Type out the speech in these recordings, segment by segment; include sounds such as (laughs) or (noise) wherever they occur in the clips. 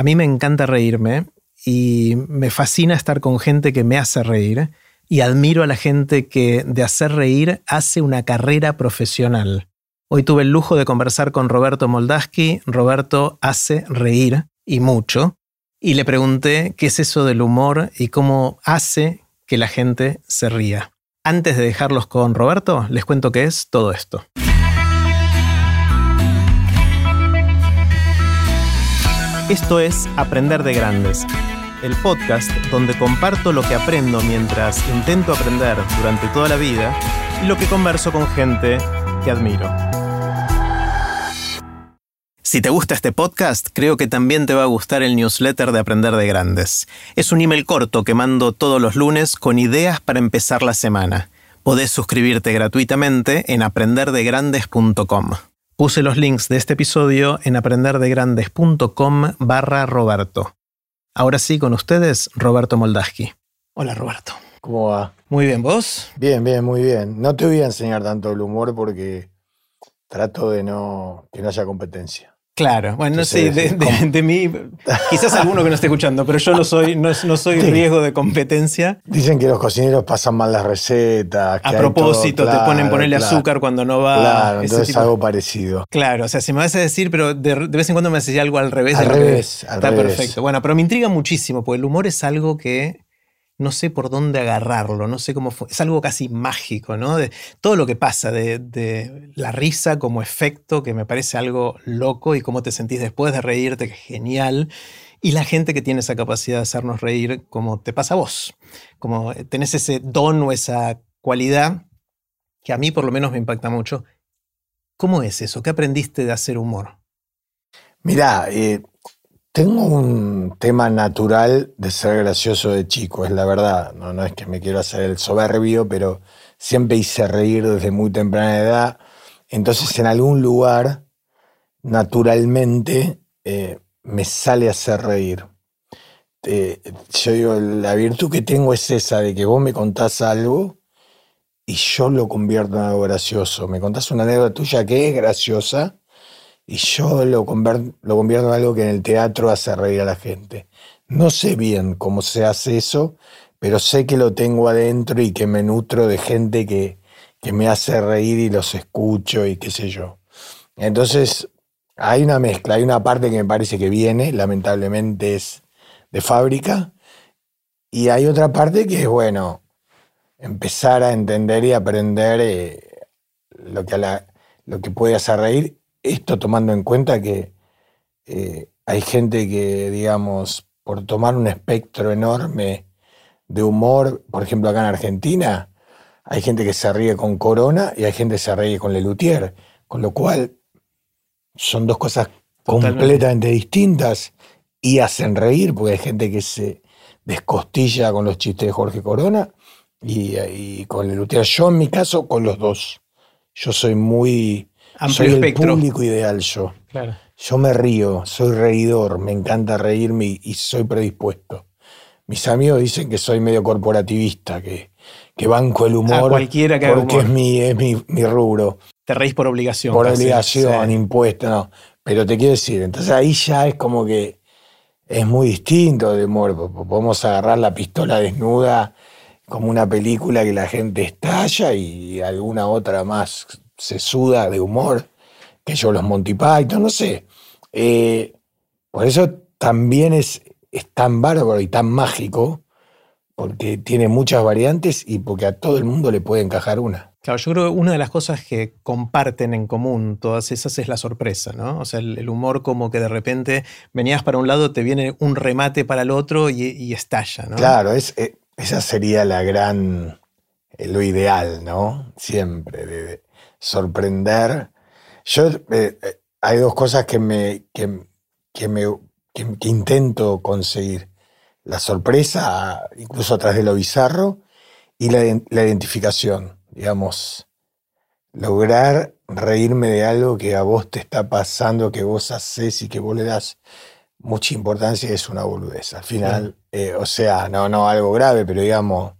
A mí me encanta reírme y me fascina estar con gente que me hace reír y admiro a la gente que de hacer reír hace una carrera profesional. Hoy tuve el lujo de conversar con Roberto Moldaski. Roberto hace reír y mucho. Y le pregunté qué es eso del humor y cómo hace que la gente se ría. Antes de dejarlos con Roberto, les cuento qué es todo esto. Esto es Aprender de Grandes, el podcast donde comparto lo que aprendo mientras intento aprender durante toda la vida y lo que converso con gente que admiro. Si te gusta este podcast, creo que también te va a gustar el newsletter de Aprender de Grandes. Es un email corto que mando todos los lunes con ideas para empezar la semana. Podés suscribirte gratuitamente en aprenderdegrandes.com. Puse los links de este episodio en aprenderdegrandes.com barra Roberto. Ahora sí, con ustedes, Roberto Moldaski. Hola, Roberto. ¿Cómo va? Muy bien, ¿vos? Bien, bien, muy bien. No te voy a enseñar tanto el humor porque trato de no que no haya competencia. Claro, bueno, sí, de, mí, quizás alguno que no esté escuchando, pero yo no soy, no, soy riesgo de competencia. Dicen que los cocineros pasan mal las recetas. a propósito, te ponen ponerle azúcar cuando no va. Claro, entonces algo parecido. Claro, o sea, si me vas a decir, pero de, vez en cuando me haces algo al revés. Al revés, al Está perfecto. Bueno, pero me intriga muchísimo, porque el humor es algo que no sé por dónde agarrarlo, no sé cómo fue. Es algo casi mágico, ¿no? De todo lo que pasa, de, la risa como efecto, que me parece algo loco, y cómo te sentís después de reírte, que genial. Y la gente que tiene esa capacidad de hacernos reír, como te pasa a vos. Como tenés ese don o esa cualidad que a mí por lo menos me impacta mucho. ¿Cómo es eso? ¿Qué aprendiste de hacer humor? Mirá, eh, tengo un tema natural de ser gracioso de chico, es la verdad. No, es que me quiero hacer el soberbio, pero siempre hice reír desde muy temprana edad. Entonces, en algún lugar, naturalmente, eh, me sale a hacer reír. Eh, yo digo, la virtud que tengo es esa de que vos me contás algo y yo lo convierto en algo gracioso. Me contás una anécdota tuya que es graciosa y yo lo, convierto, lo en algo que en el teatro hace reír a la gente. No sé bien cómo se hace eso, pero sé que lo tengo adentro y que me nutro de gente que, que me hace reír y los escucho y qué sé yo. Entonces, hay una mezcla, hay una parte que me parece que viene, lamentablemente es de fábrica, y hay otra parte que es, bueno, empezar a entender y aprender eh, lo, que lo que puede hacer reír esto tomando en cuenta que eh, hay gente que, digamos, por tomar un espectro enorme de humor, por ejemplo, acá en Argentina, hay gente que se ríe con Corona y hay gente que se ríe con Lelutier, con lo cual son dos cosas completamente distintas y hacen reír, porque hay gente que se descostilla con los chistes de Jorge Corona y, y con Lelutier. Yo, en mi caso, con los dos. Yo soy muy soy el público ideal yo. Yo me río, soy reidor, me encanta reírme y, soy predispuesto. Mis amigos dicen que soy medio corporativista, que, que banco el humor. cualquiera que Porque es, mi, es mi, rubro. Te reís por obligación. Por obligación, impuesto, no. Pero te quiero decir, entonces ahí ya es como que es muy distinto de humor. Podemos agarrar la pistola desnuda como una película que la gente estalla y alguna otra más se suda de humor, que yo los Monty Python, no sé. Eh, por eso también es, es tan bárbaro y tan mágico, porque tiene muchas variantes y porque a todo el mundo le puede encajar una. Claro, yo creo que una de las cosas que comparten en común todas esas es la sorpresa, ¿no? O sea, el, humor como que de repente venías para un lado, te viene un remate para el otro y, estalla, ¿no? Claro, es, eh, esa sería la gran, eh, lo ideal, ¿no? Siempre, de, sorprender. Yo, eh, eh, hay dos cosas que me, que, me que, intento conseguir. La sorpresa, incluso a través de lo bizarro, y la, la identificación. Digamos, lograr reírme de algo que a vos te está pasando, que vos haces y que vos le das mucha importancia es una boludez. Al final, eh, o sea, no, no algo grave, pero digamos,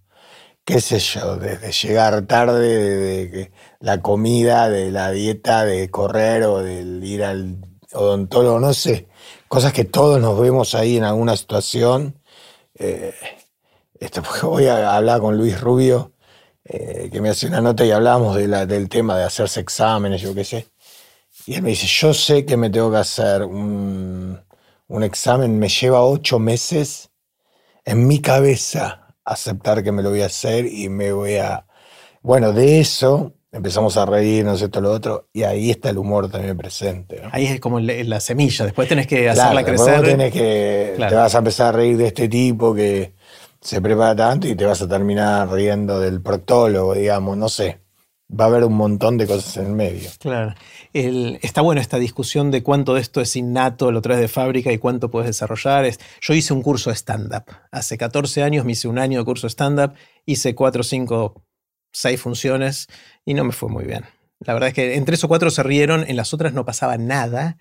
qué sé yo, desde llegar tarde, de, la comida, de la dieta, de correr o de ir al odontólogo, no sé. cosas que todos nos vemos ahí en alguna situación. Eh, esto, (laughs) porque hoy hablaba con Luis Rubio, eh, que me hace una nota y hablábamos de la, del tema de hacerse exámenes, yo qué sé. Y él me dice, yo sé que me tengo que hacer un, un examen, me lleva ocho meses en mi cabeza aceptar que me lo voy a hacer y me voy a... Bueno, de eso empezamos a reír, no sé, esto, lo otro, y ahí está el humor también presente. Ahí es como la semilla, después tenés que hacerla crecer. Tenés que, Te vas a empezar a reír de este tipo que se prepara tanto y te vas a terminar riendo del proctólogo, digamos, no sé. Va a haber un montón de cosas en el medio. Claro. Está bueno esta discusión de cuánto de esto es innato, lo traes de fábrica y cuánto puedes desarrollar. yo hice un curso de stand-up. Hace 14 años me hice un año de curso de stand-up, hice 4, 5, 6 funciones y no me fue muy bien. La verdad es que en tres o cuatro se rieron, en las otras no pasaba nada.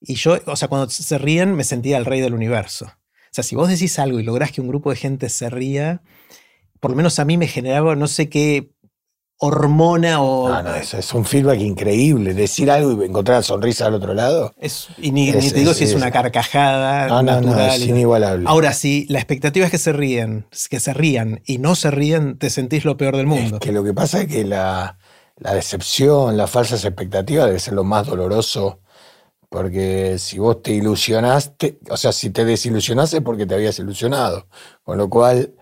Y yo, o sea, cuando se ríen me sentía el rey del universo. O sea, si vos decís algo y lográs que un grupo de gente se ría, por lo menos a mí me generaba no sé qué hormona o... No, no, es, un feedback increíble. Decir algo y encontrar la sonrisa al otro lado. Es, y ni, te digo si es, una carcajada no, natural. No, es inigualable. Ahora, si la expectativa es que se ríen, que se rían y no se ríen, te sentís lo peor del mundo. Es que lo que pasa es que la, la decepción, las falsas expectativas debe ser lo más doloroso. Porque si vos te ilusionaste, o sea, si te desilusionaste es porque te habías ilusionado. Con lo cual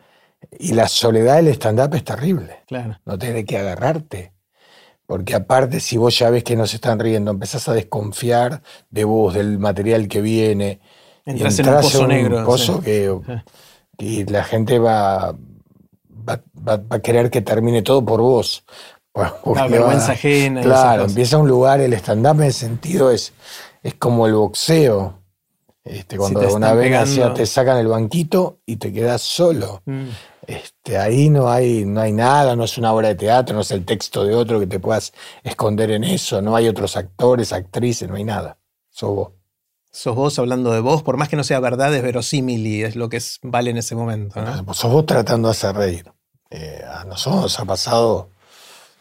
y la soledad del stand-up es terrible. Claro. No tenés que agarrarte. Porque aparte, si vos ya ves que no se están riendo, empezás a desconfiar de vos, del material que viene. Entras, en un pozo negro. Pozo que, y la gente va, va, a querer que termine todo por vos. La vergüenza ajena. Claro, empieza un lugar, el stand-up en ese sentido es, es como el boxeo. Este, cuando una vez te sacan el banquito y te quedas solo. Mm. Este, ahí no hay, no hay nada, no es una obra de teatro, no es el texto de otro que te puedas esconder en eso, no hay otros actores, actrices, no hay nada. Sos vos. Sos vos hablando de vos, por más que no sea verdad, es verosímil y es lo que vale en ese momento. Sos vos tratando de hacer reír. Eh, a nosotros nos ha pasado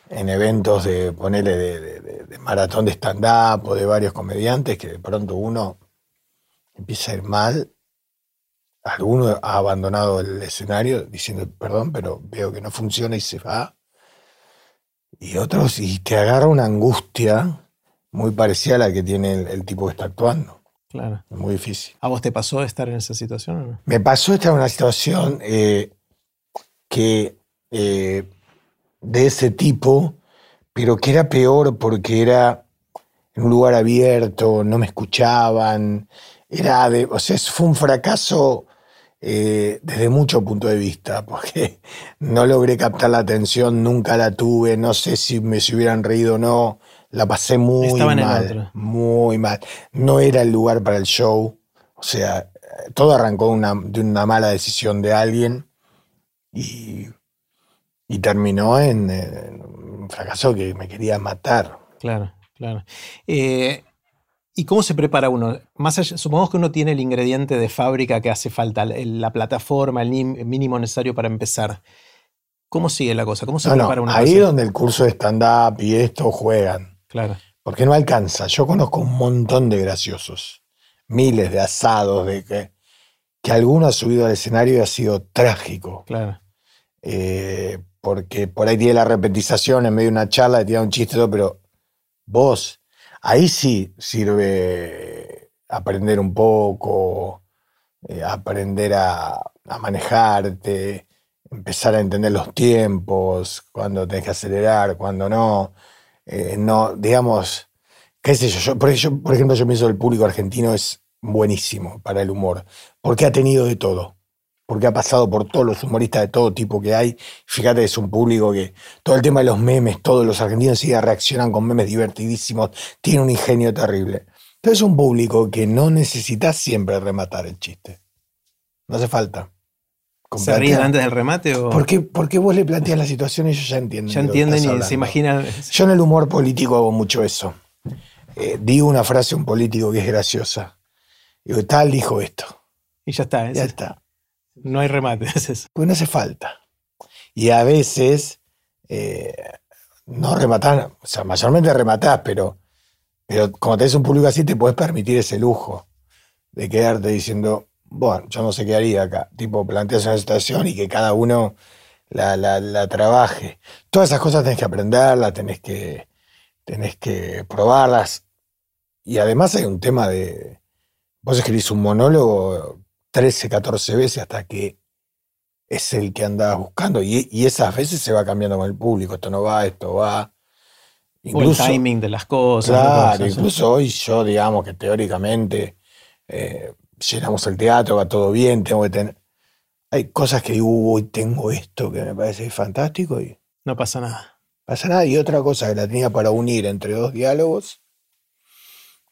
en eventos de ponerle de, maratón de stand-up o de varios comediantes que de pronto uno empieza a ir mal alguno ha abandonado el escenario diciendo, perdón, pero veo que no funciona y se va. Y otros, y te agarra una angustia muy parecida a la que tiene el, tipo que está actuando. Claro. Es muy difícil. ¿A vos te pasó estar en esa situación o no? Me pasó estar en una situación eh, que eh, de ese tipo, pero que era peor porque era en un lugar abierto, no me escuchaban, era de, o sea, fue un fracaso eh, desde mucho punto de vista, porque (laughs) no logré captar la atención, nunca la tuve, no sé si me se hubieran reído o no, la pasé muy mal, muy mal. No era el lugar para el show, o sea, todo arrancó de una mala decisión de alguien y, terminó en, un fracaso que me quería matar. Claro, claro. Eh, ¿Y cómo se prepara uno? Más supongamos que uno tiene el ingrediente de fábrica que hace falta, la plataforma, el mínimo necesario para empezar. ¿Cómo sigue la cosa? ¿Cómo se prepara uno? Ahí donde el curso de stand-up y esto juegan. Claro. Porque no alcanza. Yo conozco un montón de graciosos, miles de asados, de que, que alguno ha subido al escenario y ha sido trágico. Claro. Eh, porque por ahí tiene la repetización en medio de una charla, tira un chiste, pero vos Ahí sí sirve aprender un poco, eh, aprender a, manejarte, empezar a entender los tiempos, cuándo tenés que acelerar, cuándo no. Eh, no, digamos, qué sé yo, por, por ejemplo, yo pienso que el público argentino es buenísimo para el humor, porque ha tenido de todo porque ha pasado por todos los humoristas de todo tipo que hay. Fíjate, es un público que todo el tema de los memes, todos los argentinos sí reaccionan con memes divertidísimos, tiene un ingenio terrible. Entonces es un público que no necesita siempre rematar el chiste. No hace falta. ¿Se ríen antes del remate? O... Porque, porque vos le planteas la situación y ellos ya entienden. Ya entienden y se imaginan. Yo en el humor político hago mucho eso. Eh, digo una frase a un político que es graciosa. Digo, tal dijo esto. Y ya está. Ya está. No hay remate, (laughs) Pues no hace falta. Y a veces eh, no rematás, o sea, mayormente rematás, pero, pero como tenés un público así, te puedes permitir ese lujo. de quedarte diciendo, bueno, yo no sé qué haría acá. Tipo, planteas una situación y que cada uno la, la, la trabaje. Todas esas cosas tenés que aprenderlas, tenés que, tenés que probarlas. Y además hay un tema de. Vos escribís un monólogo 13, 14 veces hasta que es el que andás buscando. Y, y esas veces se va cambiando con el público. Esto no va, esto va. o el timing de las cosas. Claro, cosas, incluso hoy yo, digamos que teóricamente eh, llenamos el teatro, va todo bien, tengo que tener. Hay cosas que digo, uy, tengo esto que me parece fantástico y No pasa nada. pasa nada. Y otra cosa que la tenía para unir entre dos diálogos.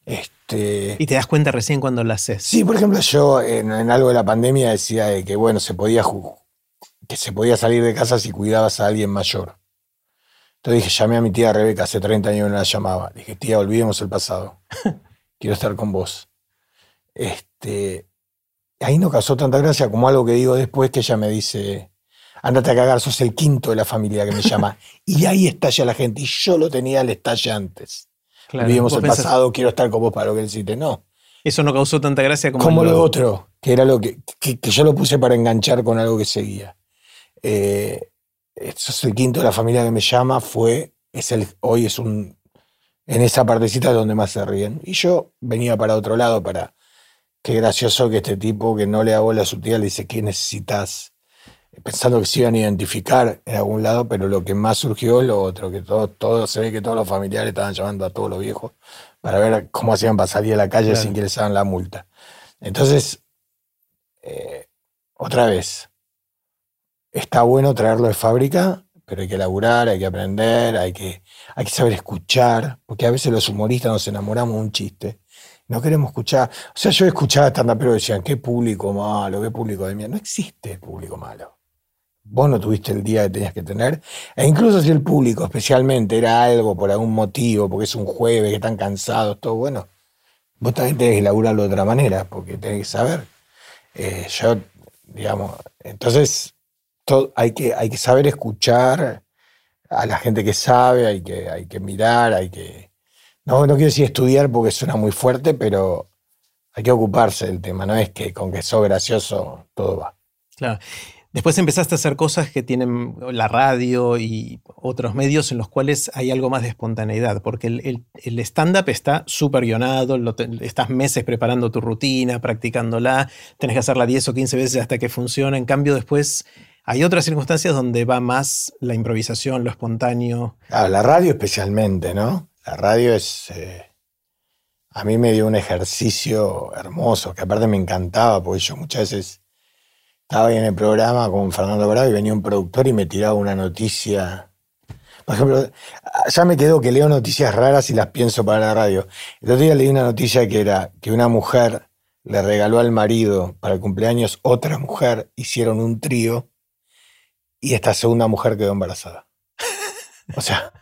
Este, Y te das cuenta recién cuando la haces. Sí, por ejemplo, yo en, en algo de la pandemia decía de que, bueno, se podía que se podía salir de casa si cuidabas a alguien mayor. Entonces dije, llamé a mi tía Rebeca, hace 30 años no la llamaba. Dije, tía, olvidemos el pasado. (laughs) Quiero estar con vos. Este, ahí no causó tanta gracia como algo que digo después que ella me dice, andate a cagar, sos el quinto de la familia que me llama. (laughs) y ahí estalla la gente. Y yo lo tenía el estalle antes. Claro, vos el pensás, pasado, quiero estar con vos para lo que hiciste. No. Eso no causó tanta gracia como, Como lo otro, que era lo que, que, que yo lo puse para enganchar con algo que seguía. Eh, es el quinto de la familia que me llama, fue, es el, hoy es un, en esa partecita es donde más se ríen. Y yo venía para otro lado, para, qué gracioso que este tipo que no le da bola a su tía le dice, ¿qué necesitas? Pensando que se iban a identificar en algún lado, pero lo que más surgió es lo otro, que todo, todo, se ve que todos los familiares estaban llamando a todos los viejos para ver cómo hacían para salir a la calle Claro. sin que les hagan la multa. Entonces, eh, otra vez, está bueno traerlo de fábrica, pero hay que laburar, hay que aprender, hay que, hay que saber escuchar, porque a veces los humoristas nos enamoramos de un chiste. No queremos escuchar. O sea, yo escuchaba stand pero decían, qué público malo, qué público de mierda. No existe el público malo. Vos no tuviste el día que tenías que tener. E incluso si el público especialmente era algo por algún motivo, porque es un jueves, que están cansados, todo bueno, vos también tenés que laburarlo de otra manera, porque tenés que saber. Eh, yo, digamos, entonces to- hay, que, hay que saber escuchar a la gente que sabe, hay que, hay que mirar, hay que... No, no quiero decir estudiar porque suena muy fuerte, pero hay que ocuparse del tema, no es que con que sos gracioso todo va. Claro. Después empezaste a hacer cosas que tienen la radio y otros medios en los cuales hay algo más de espontaneidad, porque el, el- stand-up está súper guionado, estás meses preparando tu rutina, practicándola, tenés que hacerla 10 o 15 veces hasta que funcione. En cambio, después hay otras circunstancias donde va más la improvisación, lo espontáneo. Claro, la radio especialmente, ¿no? La radio es... eh, a mí me dio un ejercicio hermoso, que aparte me encantaba, porque yo muchas veces estaba ahí en el programa con Fernando Bravo y venía un productor y me tiraba una noticia. Por ejemplo, ya me quedó que leo noticias raras y las pienso para la radio. El otro día leí una noticia que era que una mujer le regaló al marido para el cumpleaños otra mujer, hicieron un trío y esta segunda mujer quedó embarazada. O sea,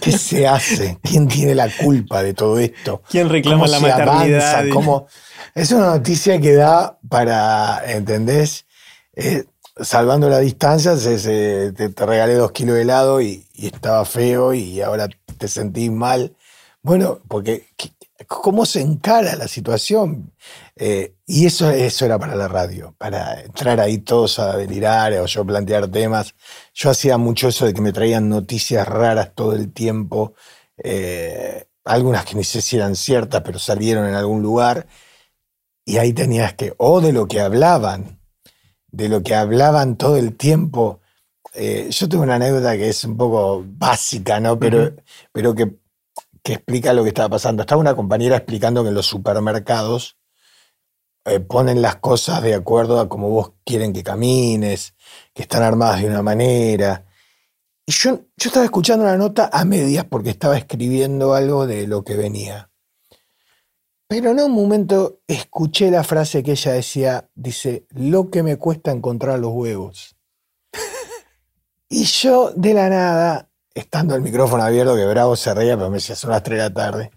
¿qué se hace? ¿Quién tiene la culpa de todo esto? ¿Quién reclama ¿Cómo la se maternidad? avanza? ¿Cómo? Es una noticia que da para, ¿entendés? Eh, salvando la distancia, se- se- te, te regalé dos kilos de helado y, y estaba feo y ahora te sentís mal. Bueno, porque ¿qué- ¿cómo se encara la situación? Eh, y eso, eso era para la radio, para entrar ahí todos a delirar o yo plantear temas. Yo hacía mucho eso de que me traían noticias raras todo el tiempo, eh, algunas que ni sé si eran ciertas, pero salieron en algún lugar. Y ahí tenías que, o de lo que hablaban, de lo que hablaban todo el tiempo. Eh, yo tengo una anécdota que es un poco básica, ¿no? Pero, pero que, que explica lo que estaba pasando. Estaba una compañera explicando que en los supermercados eh, ponen las cosas de acuerdo a cómo vos quieren que camines, que están armadas de una manera. Y yo, yo estaba escuchando la nota a medias porque estaba escribiendo algo de lo que venía. Pero en un momento escuché la frase que ella decía, dice, lo que me cuesta encontrar los huevos. (laughs) Y yo de la nada, estando el micrófono abierto, que Bravo se reía, pero me decía, son las 3 de la tarde.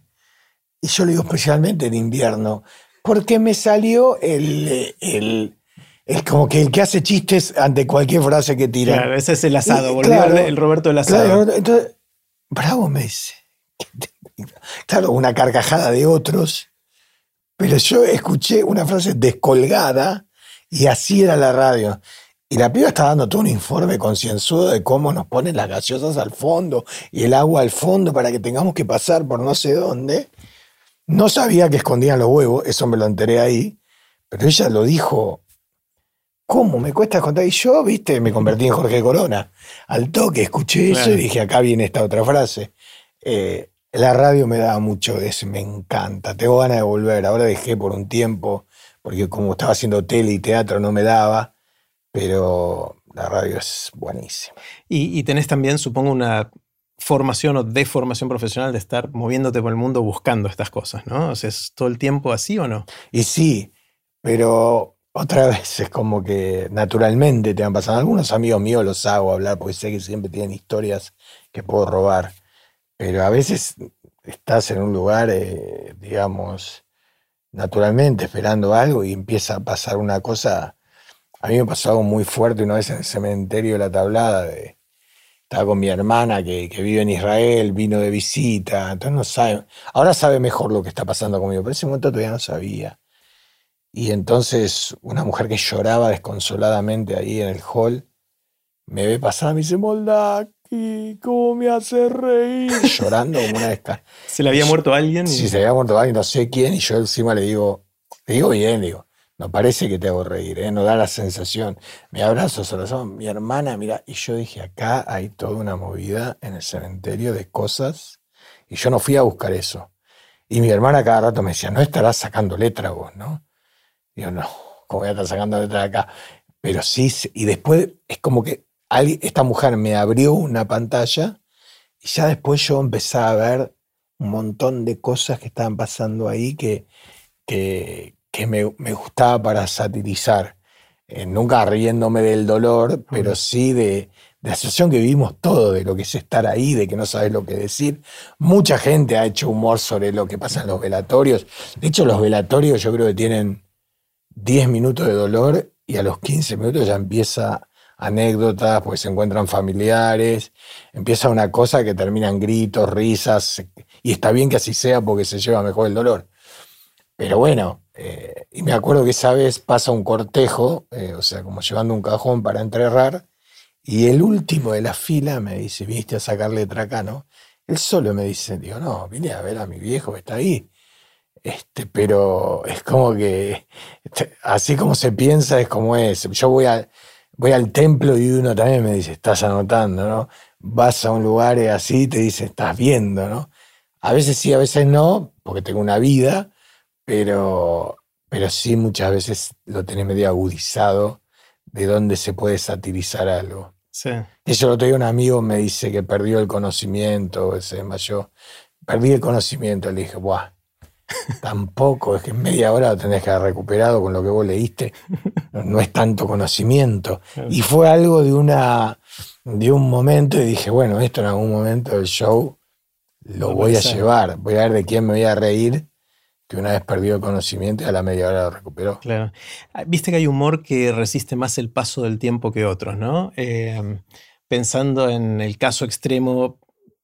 Y yo le digo especialmente en invierno, porque me salió el, el, el como que el que hace chistes ante cualquier frase que tira. Claro, ese es el asado, Y, claro, el Roberto del asado. Claro, entonces, Bravo me dice. Claro, una carcajada de otros. Pero yo escuché una frase descolgada y así era la radio. Y la piba está dando todo un informe concienzudo de cómo nos ponen las gaseosas al fondo y el agua al fondo para que tengamos que pasar por no sé dónde. No sabía que escondían los huevos, eso me lo enteré ahí, pero ella lo dijo. ¿Cómo? Me cuesta contar. Y yo, viste, me convertí en Jorge Corona. Al toque escuché eso y dije, acá viene esta otra frase. Eh, la radio me daba mucho de eso, me encanta. Tengo ganas de volver. Ahora dejé por un tiempo, porque como estaba haciendo tele y teatro no me daba, pero la radio es buenísima. Y, y tenés también, supongo, una formación o deformación profesional de estar moviéndote por el mundo buscando estas cosas, ¿no? O sea, ¿es todo el tiempo así o no? Y sí, pero otra (laughs) vez es como que naturalmente te han pasado. Algunos amigos míos los hago hablar porque sé que siempre tienen historias que puedo robar. Pero a veces estás en un lugar, eh, digamos, naturalmente esperando algo y empieza a pasar una cosa. A mí me pasó algo muy fuerte una vez en el cementerio de la tablada de, estaba con mi hermana que, vive en Israel, vino de visita, entonces no sabe, ahora sabe mejor lo que está pasando conmigo, pero en ese momento todavía no sabía. Y entonces una mujer que lloraba desconsoladamente ahí en el hall, me ve pasar y me dice, Moldaki, ¿cómo me hace reír? (laughs) Llorando como una desca. ¿Se le había muerto alguien? Sí, se le había muerto alguien, no sé quién, y yo encima le digo, le digo bien, digo, no parece que te hago reír, ¿eh? no da la sensación. Me abrazo, se mi hermana, mira, y yo dije, acá hay toda una movida en el cementerio de cosas, y yo no fui a buscar eso. Y mi hermana cada rato me decía, no estarás sacando letra vos, ¿no? Digo, no, ¿cómo voy a estar sacando letra de acá? Pero sí, y después es como que esta mujer me abrió una pantalla y ya después yo empecé a ver un montón de cosas que estaban pasando ahí que, que, que me, gustaba para satirizar. Eh, nunca riéndome del dolor, pero sí de, la situación que vivimos todo, de lo que es estar ahí, de que no sabes lo que decir. Mucha gente ha hecho humor sobre lo que pasa en los velatorios. De hecho, los velatorios yo creo que tienen 10 minutos de dolor y a los 15 minutos ya empieza anécdotas, pues se encuentran familiares, empieza una cosa que termina en gritos, risas, y está bien que así sea porque se lleva mejor el dolor. Pero bueno, eh, y me acuerdo que esa vez pasa un cortejo, eh, o sea, como llevando un cajón para enterrar, y el último de la fila me dice, viniste a sacar letra acá, ¿no? Él solo me dice, digo, no, vine a ver a mi viejo que está ahí. Este, pero es como que, este, así como se piensa, es como es. Yo voy, a, voy al templo y uno también me dice, estás anotando, ¿no? Vas a un lugar así y te dice, estás viendo, ¿no? A veces sí, a veces no, porque tengo una vida, pero, pero sí muchas veces lo tenés medio agudizado de dónde se puede satirizar algo. Sí. Eso lo tenía un amigo, me dice que perdió el conocimiento, se desmayó. Perdí el conocimiento, le dije, ¡buah! Tampoco, es que en media hora lo tenés que haber recuperado con lo que vos leíste. No, es tanto conocimiento. Y fue algo de, una, de un momento y dije, bueno, esto en algún momento del show lo voy a llevar. Voy a ver de quién me voy a reír que una vez perdió el conocimiento a la media hora lo recuperó. Claro. Ah, viste que hay humor que resiste más el paso del tiempo que otros, ¿no? Em, pensando en el caso extremo,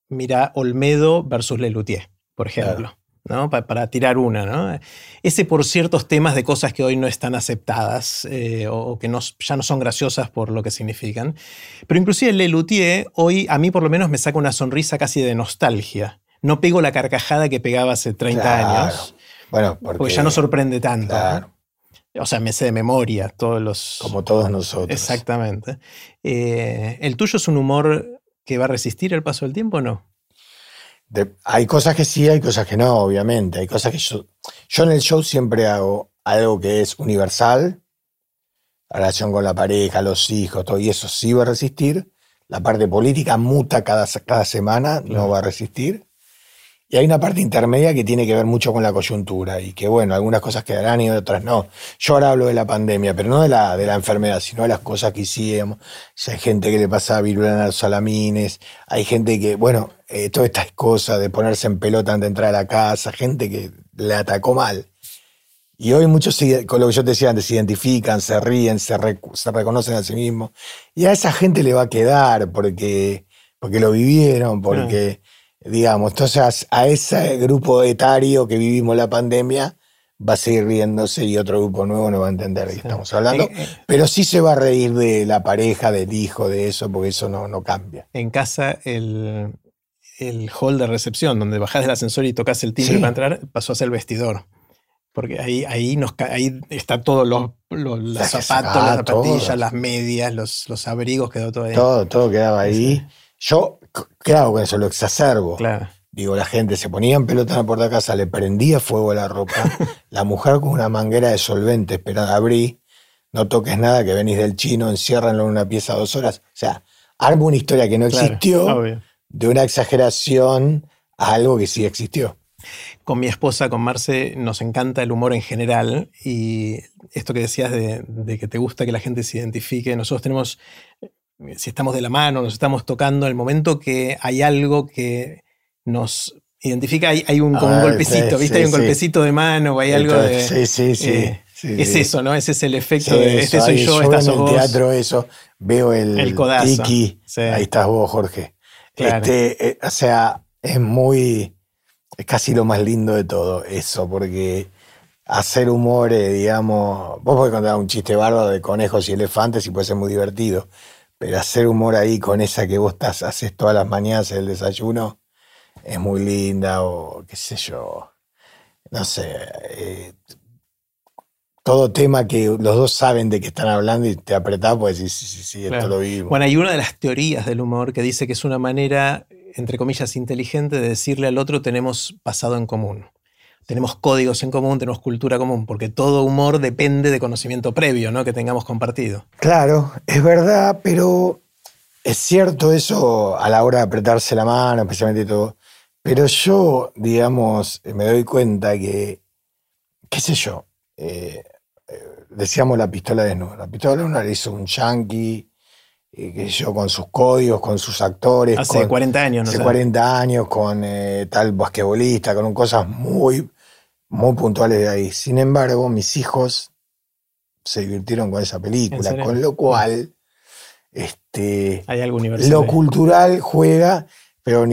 mira Olmedo versus Lelutier, por ejemplo. ¿no? para tirar una, ¿no? Ese por ciertos temas de cosas que hoy no están aceptadas eh, o que no, ya no son graciosas por lo que significan. Pero inclusive Lelutier hoy a mí por lo menos me saca una sonrisa casi de nostalgia. No pego la carcajada que pegaba hace 30 años. Bueno, porque, ya no sorprende tanto. O sea, me sé de memoria todos los. Como todos nosotros. Exactamente. Eh, ¿El tuyo es un humor que va a resistir el paso del tiempo o no? hay cosas que sí, hay cosas que no, obviamente. Hay cosas que yo. Yo en el show siempre hago algo que es universal. La relación con la pareja, los hijos, todo. Y eso sí va a resistir. La parte política muta cada, cada semana, no va a resistir. Y hay una parte intermedia que tiene que ver mucho con la coyuntura y que, bueno, algunas cosas quedarán y otras no. Yo ahora hablo de la pandemia, pero no de la, de la enfermedad, sino de las cosas que hicimos. Si hay gente que le pasa viruela a los salamines, hay gente que, bueno, eh, todas estas cosas de ponerse en pelota antes de entrar a la casa, gente que le atacó mal. Y hoy muchos, con lo que yo te decía antes, se identifican, se ríen, se, se reconocen a sí mismos. Y a esa gente le va a quedar porque, porque lo vivieron, porque digamos. Entonces, a ese grupo etario que vivimos la pandemia, va a seguir riéndose y otro grupo nuevo no va a entender de qué Sí. estamos hablando. Eh, eh. Pero sí se va a reír de la pareja, del hijo, de eso, porque eso no, no cambia. En casa, el, el hall de recepción, donde bajás del ascensor y tocas el timbre Sí. para entrar, pasó a ser el vestidor. Porque ahí, ahí, nos, ahí está todo, los, los, los sea, que zapatos, las zapatillas, todo. las medias, los, los abrigos, quedó todo ahí. Todo, todo quedaba ahí. Sí. Yo, c- ¿qué hago con eso? Lo exacerbo. Claro. Digo, la gente se ponía en pelota en la puerta de casa, le prendía fuego a la ropa. (laughs) la mujer con una manguera de solvente esperando, abrí, no toques nada, que venís del chino, enciérranlo en una pieza dos horas. O sea, armo una historia que no claro, existió, de una exageración a algo que sí existió. Con mi esposa, con Marce, nos encanta el humor en general y esto que decías de, de que te gusta que la gente se identifique, nosotros tenemos, si estamos de la mano, nos estamos tocando, el momento que hay algo que nos identifica, hay, hay un, como un Ah, golpecito, sí, ¿viste? sí, hay un sí. golpecito de mano o hay algo de... sí, sí, sí. eh, sí, es sí. eso, ¿no? Ese es el efecto Sí, de eso, este soy ahí, yo, veo esta sos en el vos. teatro eso, veo el, El codazo, tiki, sí. ahí estás vos, Jorge. Claro. Este, eh, o sea, es muy, es casi lo más lindo de todo eso, porque hacer humor, eh, digamos, vos podés contar un chiste bárbaro de conejos y elefantes y puede ser muy divertido, pero hacer humor ahí con esa que vos estás, haces todas las mañanas el desayuno, es muy linda, o qué sé yo, no sé, eh, todo tema que los dos saben de qué están hablando y te apretás, pues sí, sí, sí, sí, esto Claro. lo vimos. Bueno, hay una de las teorías del humor que dice que es una manera, entre comillas, inteligente de decirle al otro tenemos pasado en común. Tenemos códigos en común, tenemos cultura común, porque todo humor depende de conocimiento previo, ¿no? Que tengamos compartido. Claro, es verdad, pero es cierto eso a la hora de apretarse la mano, especialmente todo. Pero yo, digamos, me doy cuenta que, qué sé yo, eh, eh, decíamos la pistola desnuda. La pistola desnuda la hizo un yankee, eh, qué sé yo, con sus códigos, con sus actores. Hace con- 40 años, ¿no? hace sé. 40 años, con eh, tal basquetbolista, con cosas muy, muy puntuales de ahí. Sin embargo, mis hijos se divirtieron con esa ¿En película, con lo cual este, Hay algo universal. lo ahí. cultural juega, pero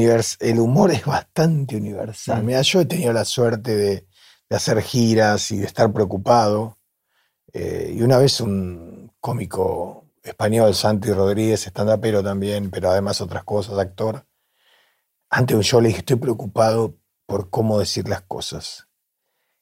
el humor es bastante universal. Mm. Mira, yo he tenido la suerte de, de hacer giras y de estar preocupado. eh, y una vez un cómico español, Santi Rodríguez, pero también, pero además otras cosas, actor, ante un show le dije, estoy preocupado por cómo decir las cosas.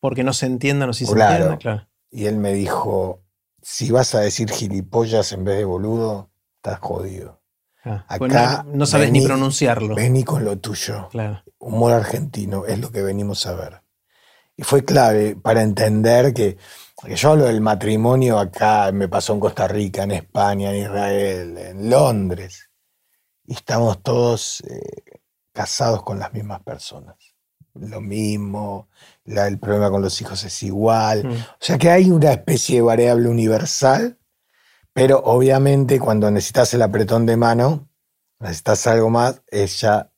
Porque no se entiendan o si se entiendan, claro. Y él me dijo, si vas a decir gilipollas en vez de boludo, estás jodido. Ah, Acá pues no, no sabes ni pronunciarlo. Vení con lo tuyo. Claro. Humor argentino es lo que venimos a ver. Y fue clave para entender que, que yo hablo del matrimonio acá, me pasó en Costa Rica, en España, en Israel, en Londres. Y estamos todos eh, casados con las mismas personas. Lo mismo, la- el problema con los hijos es igual. Mm. O sea que hay una especie de variable universal, pero obviamente cuando necesitas el apretón de mano, necesitas algo más, es ya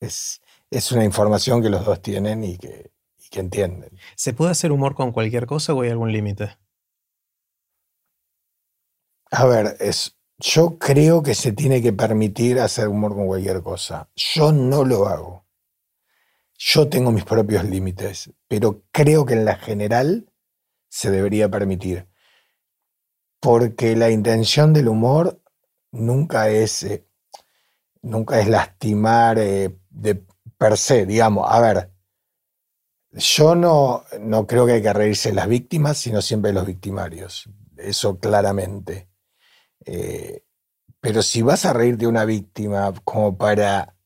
es, es una información que los dos tienen y que, y que entienden. ¿Se puede hacer humor con cualquier cosa o hay algún límite? A ver, es, yo creo que se tiene que permitir hacer humor con cualquier cosa. Yo no lo hago. Yo tengo mis propios límites, pero creo que en la general se debería permitir. Porque la intención del humor nunca es, eh, nunca es lastimar eh, de per se, digamos. A ver, yo no, no creo que hay que reírse de las víctimas, sino siempre de los victimarios. Eso claramente. Eh, pero si vas a reírte de una víctima como para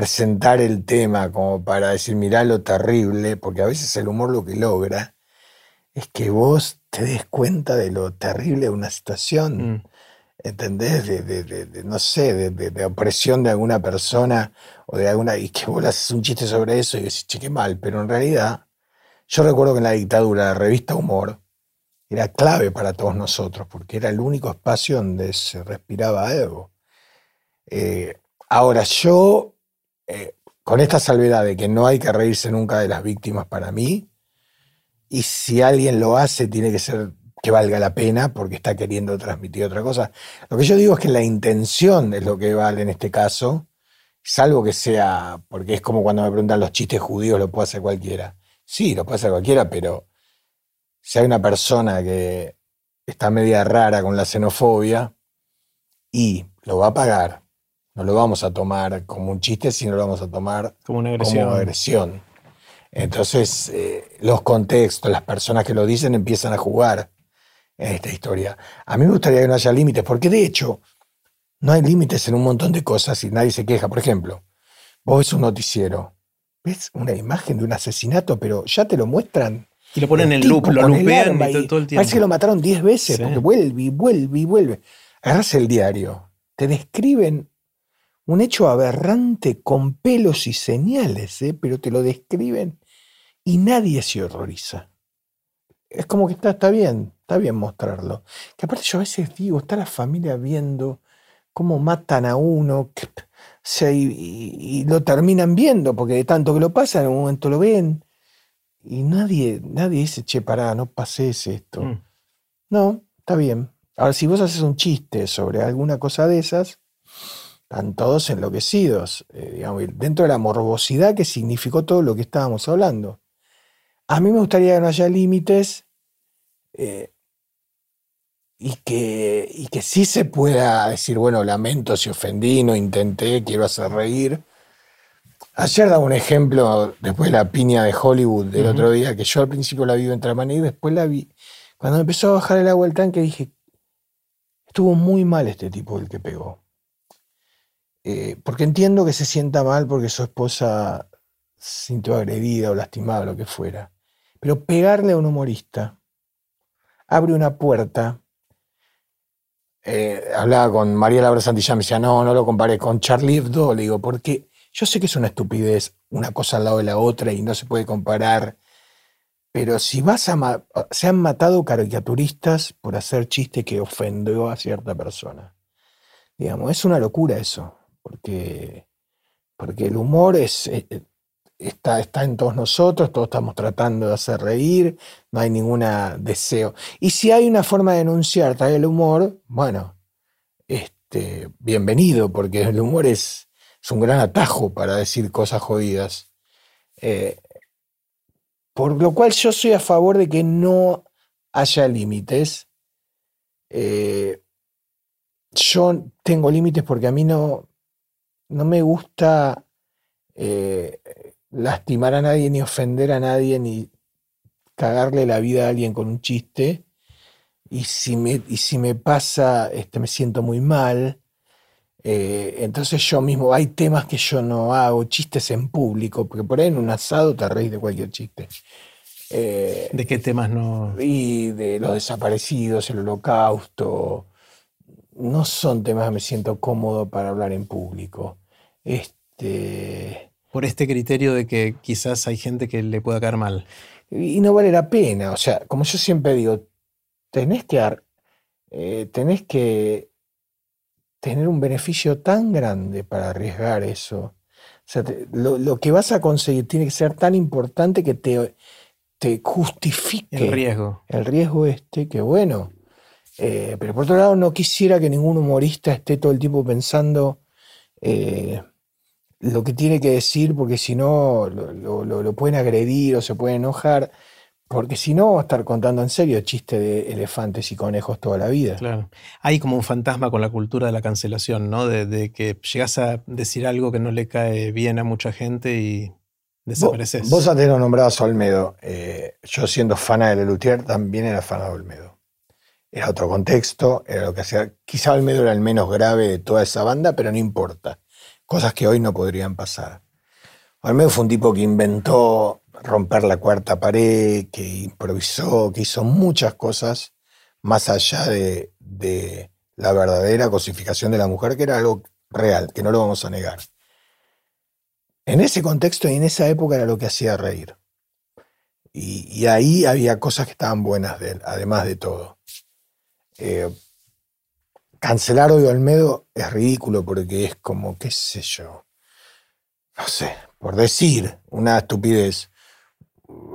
presentar el tema, como para decir, mirá lo terrible, porque a veces el humor lo que logra es que vos te des cuenta de lo terrible de una situación. Mm. ¿entendés? De, de- de- de, no sé, de, de- de opresión de alguna persona o de alguna, y que vos le haces un chiste sobre eso y decís, che, qué mal, pero en realidad, yo recuerdo que en la dictadura, la revista Humor era clave para todos nosotros, porque era el único espacio donde se respiraba algo. Eh, ahora, yo, eh, con esta salvedad de que no hay que reírse nunca de las víctimas para mí, y si alguien lo hace, tiene que ser que valga la pena porque está queriendo transmitir otra cosa. Lo que yo digo es que la intención es lo que vale en este caso, salvo que sea, porque es como cuando me preguntan los chistes judíos, lo puede hacer cualquiera. Sí, lo puede hacer cualquiera, pero si hay una persona que está media rara con la xenofobia y lo va a pagar, no lo vamos a tomar como un chiste, sino lo vamos a tomar Como una agresión. como agresión. Entonces, eh, los contextos, las personas que lo dicen empiezan a jugar en esta historia. A mí me gustaría que no haya límites, porque de hecho, no hay límites en un montón de cosas y nadie se queja. Por ejemplo, vos ves un noticiero, ves una imagen de un asesinato, pero ya te lo muestran. Y lo ponen en el loop, lo lupean y todo, y todo el tiempo. Parece que lo mataron 10 veces, Sí. porque vuelve y vuelve y vuelve. Agarras el diario, te describen un hecho aberrante con pelos y señales, ¿eh? pero te lo describen y nadie se horroriza. Es como que está, está bien, está bien mostrarlo. Que aparte yo a veces digo, está la familia viendo cómo matan a uno, que, y- y lo terminan viendo, porque de tanto que lo pasan, en un momento lo ven, y nadie, nadie dice, che, pará, no pases esto. Mm. No, está bien. Ahora, si vos haces un chiste sobre alguna cosa de esas, están todos enloquecidos, eh, digamos, dentro de la morbosidad que significó todo lo que estábamos hablando. A mí me gustaría que no haya límites eh, y, que, y que sí se pueda decir, bueno, lamento si ofendí, no intenté, quiero hacer reír. Ayer daba un ejemplo, después de la piña de Hollywood del otro día, que yo al principio la vi de otra manera y después la vi. Cuando empezó a bajar el agua del tanque dije, estuvo muy mal este tipo el que pegó. Eh, porque entiendo que se sienta mal porque su esposa se sintió agredida o lastimada o lo que fuera. Pero pegarle a un humorista abre una puerta. Eh, hablaba con María Laura Santillán, me decía, no, no lo comparé con Charlie Hebdo, le digo, porque yo sé que es una estupidez una cosa al lado de la otra y no se puede comparar, pero si vas a... se han matado caricaturistas por hacer chiste que ofendió a cierta persona. Digamos, es una locura eso, porque, porque el humor es, eh, eh, está, está en todos nosotros, todos estamos tratando de hacer reír, no hay ningún deseo. Y si hay una forma de denunciar tal el humor, bueno, este, bienvenido, porque el humor es, es un gran atajo para decir cosas jodidas. Eh, por lo cual yo soy a favor de que no haya límites. Yo tengo límites porque a mí no, no me gusta eh, lastimar a nadie, ni ofender a nadie, ni cagarle la vida a alguien con un chiste. Y si me, y si me pasa, este, me siento muy mal. Eh, entonces yo mismo, hay temas que yo no hago, chistes en público, porque por ahí en un asado te reís de cualquier chiste. Eh, ¿De qué temas no? y de los desaparecidos, el holocausto, no son temas que me siento cómodo para hablar en público. Este, Por este criterio de que quizás hay gente que le pueda caer mal. y no vale la pena, o sea, como yo siempre digo, tenés que, eh, tenés que tener un beneficio tan grande para arriesgar eso. O sea, te- lo, lo que vas a conseguir tiene que ser tan importante que te, te justifique El riesgo. el riesgo este, que bueno. Eh, pero por otro lado, no quisiera que ningún humorista esté todo el tiempo pensando eh, lo que tiene que decir, porque si no lo, lo- pueden agredir o se pueden enojar, porque si no va a estar contando en serio chiste de elefantes y conejos toda la vida. Claro. Hay como un fantasma con la cultura de la cancelación, ¿no? De, de que llegas a decir algo que no le cae bien a mucha gente y desapareces. Vos, vos antes lo nombrabas a Olmedo. Eh, yo siendo fana de Lelutier también era fana de Olmedo. Era otro contexto, era lo que hacía. Quizá Olmedo era el menos grave de toda esa banda, pero no importa. Cosas que hoy no podrían pasar. Olmedo fue un tipo que inventó romper la cuarta pared, que improvisó, que hizo muchas cosas más allá de, la verdadera cosificación de la mujer, que era algo real, que no lo vamos a negar. En ese contexto y en esa época era lo que hacía reír. Y, y ahí había cosas que estaban buenas de él, además de todo. Eh, cancelar hoy Olmedo es ridículo porque es como, qué sé yo, no sé, por decir una estupidez.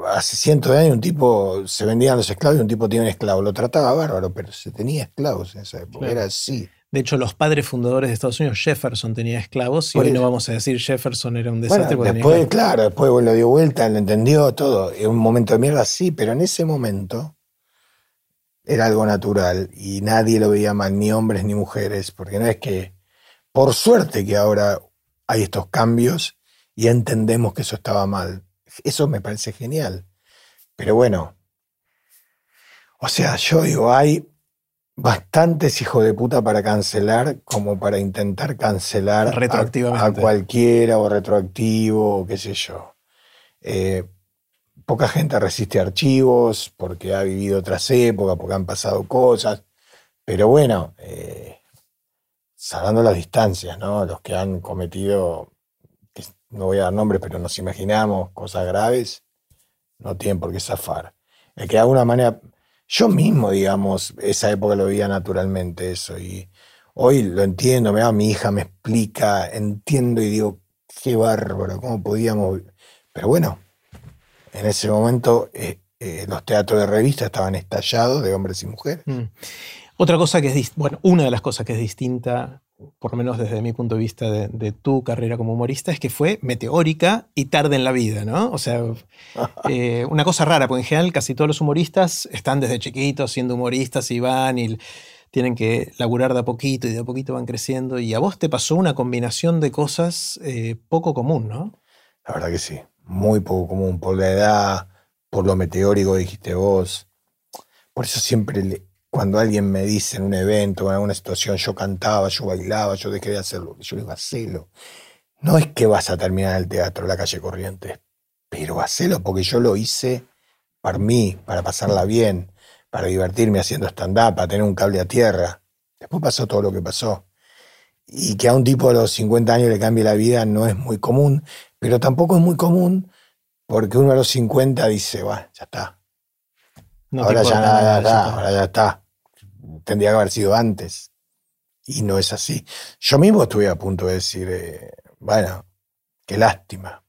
Hace cientos de años un tipo se vendían los esclavos y un tipo tenía un esclavo. Lo trataba bárbaro, pero se tenía esclavos en esa época. Claro. Era así. De hecho, los padres fundadores de Estados Unidos, Jefferson tenía esclavos, y hoy no vamos a decir Jefferson era un Bueno, desastre tenía después, esclavos. claro, después lo dio vuelta, lo entendió todo. En un momento de mierda, sí, pero en ese momento era algo natural y nadie lo veía mal, ni hombres ni mujeres, porque no es que, por suerte que ahora hay estos cambios y entendemos que eso estaba mal. Eso me parece genial. Pero bueno, o sea, yo digo, hay bastantes hijos de puta para cancelar como para intentar cancelar a- Retroactivamente. a, cualquiera o retroactivo o qué sé yo. Eh, poca gente resiste archivos porque ha vivido otras épocas, porque han pasado cosas. Pero bueno, eh, salvando las distancias, ¿no? Los que han cometido, no voy a dar nombres, pero nos imaginamos cosas graves, no tienen por qué zafar. El que de alguna manera, yo mismo, digamos, esa época lo veía naturalmente eso. Y hoy lo entiendo, me va, mi hija me explica, entiendo y digo, qué bárbaro, cómo podíamos. Pero bueno, en ese momento eh, eh, los teatros de revista estaban estallados de hombres y mujeres. Mm. Otra cosa que es, bueno, una de las cosas que es distinta, por lo menos desde mi punto de vista de, de tu carrera como humorista, es que fue meteórica y tarde en la vida, ¿no? O sea, (laughs) eh, una cosa rara, porque en general casi todos los humoristas están desde chiquitos siendo humoristas y van y tienen que laburar de a poquito y de a poquito van creciendo. Y a vos te pasó una combinación de cosas eh, poco común, ¿no? La verdad que sí, muy poco común, por la edad, por lo meteórico dijiste vos. Por eso siempre, le- cuando alguien me dice en un evento, en alguna situación, yo cantaba, yo bailaba, yo dejé de hacerlo, yo digo, hacelo. No es que vas a terminar el teatro, la calle Corrientes, pero hacelo porque yo lo hice para mí, para pasarla bien, para divertirme haciendo stand-up, para tener un cable a tierra. Después pasó todo lo que pasó. Y que a un tipo de los 50 años le cambie la vida no es muy común, pero tampoco es muy común porque uno a los 50 dice, va, ya está. No ahora ya, nada, está, ahora ya está. Tendría que haber sido antes. Y no es así. Yo mismo estuve a punto de decir, eh, bueno, qué lástima.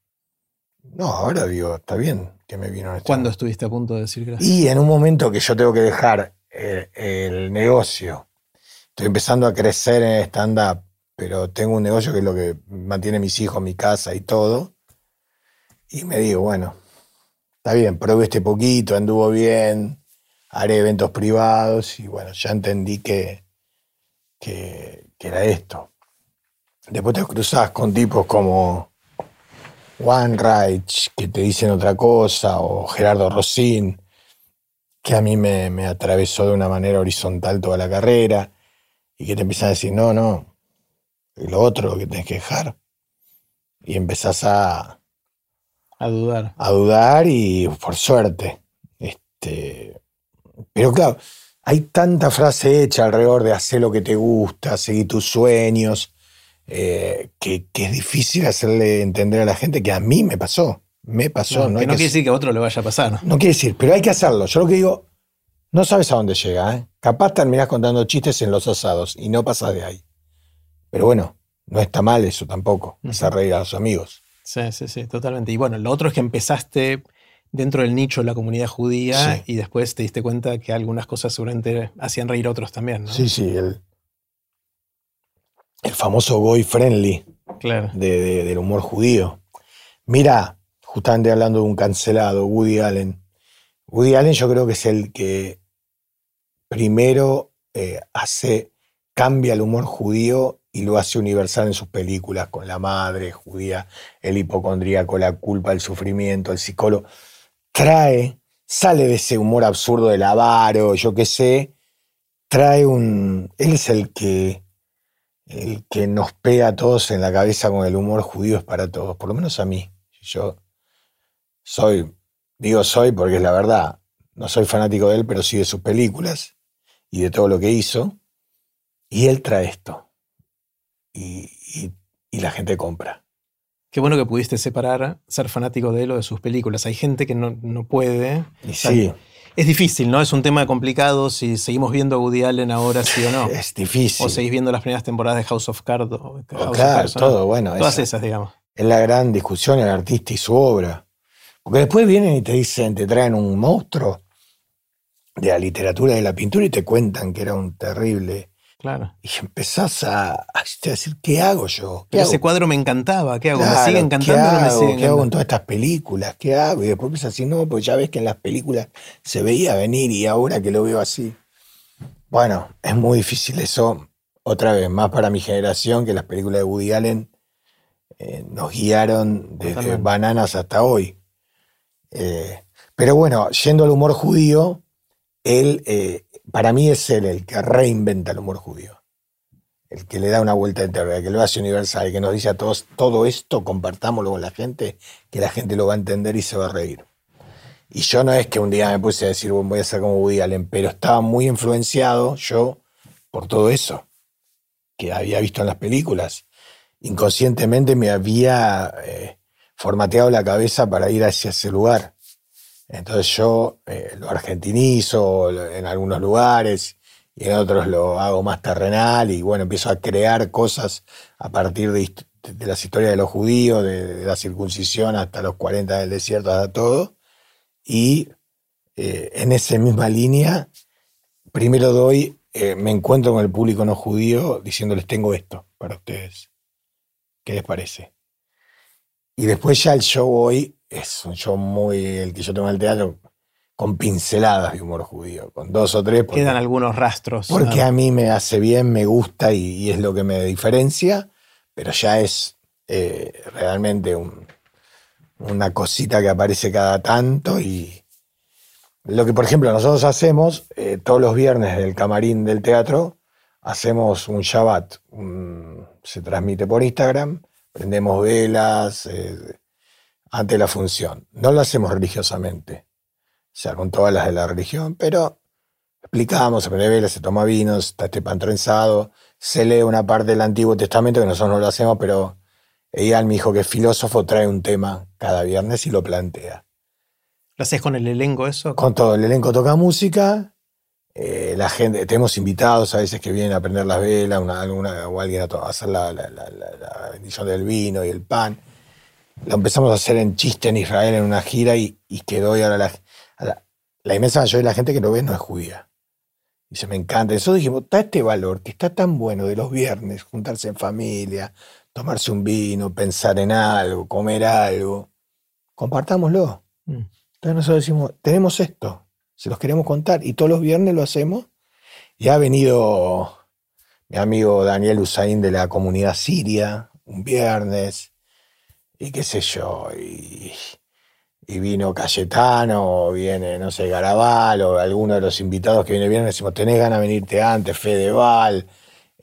No, ahora digo, está bien que me vino este ¿Cuándo momento. estuviste a punto de decir gracias? Y en un momento que yo tengo que dejar eh, el negocio, estoy empezando a crecer en stand-up, pero tengo un negocio que es lo que mantiene mis hijos, mi casa y todo. Y me digo, bueno, está bien, probé este poquito, anduvo bien, haré eventos privados y bueno, ya entendí que, que, era esto. Después te cruzás con tipos como One Reich, que te dicen otra cosa, o Gerardo Rosin, que a mí me, me atravesó de una manera horizontal toda la carrera, y que te empiezan a decir, no, no, lo otro lo que tenés que dejar. Y empezás a, A dudar. a dudar y por suerte. Este, pero claro, hay tanta frase hecha alrededor de hacer lo que te gusta, seguir tus sueños, eh, que, que es difícil hacerle entender a la gente que a mí me pasó. Me pasó. No, no que no que- quiere decir que a otro le vaya a pasar. no quiere decir, pero hay que hacerlo. Yo lo que digo, no sabes a dónde llega. ¿eh? Capaz terminás contando chistes en los asados y no pasas de ahí. Pero bueno, no está mal eso tampoco, hacer reír a los amigos. Sí, sí, sí, totalmente. Y bueno, lo otro es que empezaste dentro del nicho de la comunidad judía Sí. y después te diste cuenta que algunas cosas seguramente hacían reír a otros también, ¿no? Sí, sí, el, el famoso boy friendly Claro. de- de- del humor judío. Mira, justamente hablando de un cancelado, Woody Allen. Woody Allen yo creo que es el que primero eh, hace, cambia el humor judío y lo hace universal en sus películas, con la madre judía, el hipocondríaco, la culpa, el sufrimiento, el psicólogo. Trae, sale de ese humor absurdo del avaro, yo qué sé, trae un... Él es el que el que nos pega a todos en la cabeza con el humor judío es para todos, por lo menos a mí. Yo soy, digo soy porque es la verdad, no soy fanático de él, pero sí de sus películas y de todo lo que hizo. Y él trae esto. Y, y- y la gente compra. Qué bueno que pudiste separar ser fanático de él o de sus películas. Hay gente que no, no puede. Y sí, Es difícil, ¿no? Es un tema complicado si seguimos viendo a Woody Allen ahora, sí o no. es difícil. O seguís viendo las primeras temporadas de House of Cards. o House of claro, Cards, ¿no? todo, bueno. Todas esa- esas, digamos. Es la gran discusión, el artista y su obra. Porque después vienen y te dicen, te traen un monstruo de la literatura y de la pintura y te cuentan que era un terrible Claro. Y empezás a, a decir, ¿qué hago yo? ¿Qué Pero hago? ese cuadro me encantaba. ¿Qué hago? ¿Me Claro, sigue ¿qué encantando o no me hago? sigue ¿Qué hago con encantando? todas estas películas? ¿Qué hago? Y después piensas así, no, pues ya ves que en las películas se veía venir y ahora que lo veo así. Bueno, es muy difícil eso, otra vez, más para mi generación, que las películas de Woody Allen eh, nos guiaron desde Totalmente. bananas hasta hoy. Eh, pero bueno, yendo al humor judío, él, eh, para mí es él el que reinventa el humor judío. El que le da una vuelta entera, el que lo hace universal, el que nos dice a todos, todo esto compartámoslo con la gente, que la gente lo va a entender y se va a reír. Y yo no es que un día me puse a decir, bueno, voy a ser como Woody Allen, pero estaba muy influenciado yo por todo eso que había visto en las películas. Inconscientemente me había eh, formateado la cabeza para ir hacia ese lugar. Entonces yo eh, lo argentinizo en algunos lugares y en otros lo hago más terrenal y bueno, empiezo a crear cosas a partir de, las historias de los judíos, de, de la circuncisión hasta los 40 del desierto, hasta todo. Y eh, en esa misma línea, primero doy, eh, me encuentro con el público no judío diciéndoles tengo esto para ustedes. ¿Qué les parece? Y después ya el show hoy es un show muy, el que yo tengo en el teatro, con pinceladas de humor judío, con dos o tres. porque- Quedan algunos rastros. porque Ah, a mí me hace bien, me gusta y, y es lo que me diferencia, pero ya es eh, realmente un- una cosita que aparece cada tanto y lo que por ejemplo nosotros hacemos eh, todos los viernes del camarín del teatro, hacemos un Shabbat, un- se transmite por Instagram, prendemos velas eh, antes de la función. No lo hacemos religiosamente, o sea, con todas las de la religión, pero explicamos, se prende velas, se toma vinos, está este pan trenzado, se lee una parte del Antiguo Testamento, que nosotros no lo hacemos, pero ella, mi hijo que es filósofo, trae un tema cada viernes y lo plantea. ¿Lo haces con el elenco eso? Con todo, el elenco toca música, eh, la gente, tenemos invitados a veces que vienen a prender las velas, una, alguna- o alguien a, hacer la- la- la- la bendición del vino y el pan. Lo empezamos a hacer en chiste en Israel en una gira y, y quedó y ahora la, la, la inmensa mayoría de la gente que lo ve no es judía. Y se me encanta. Nosotros dijimos, está este valor que está tan bueno de los viernes, juntarse en familia, tomarse un vino, pensar en algo, comer algo. Compartámoslo. Mm. Entonces nosotros decimos, tenemos esto, se los queremos contar y todos los viernes lo hacemos. Y ha venido mi amigo Daniel Usain de la comunidad siria un viernes y qué sé yo, y, vino Cayetano, viene, no sé, Garabal o alguno de los invitados que viene viernes, decimos, tenés ganas de venirte antes, Fedeval,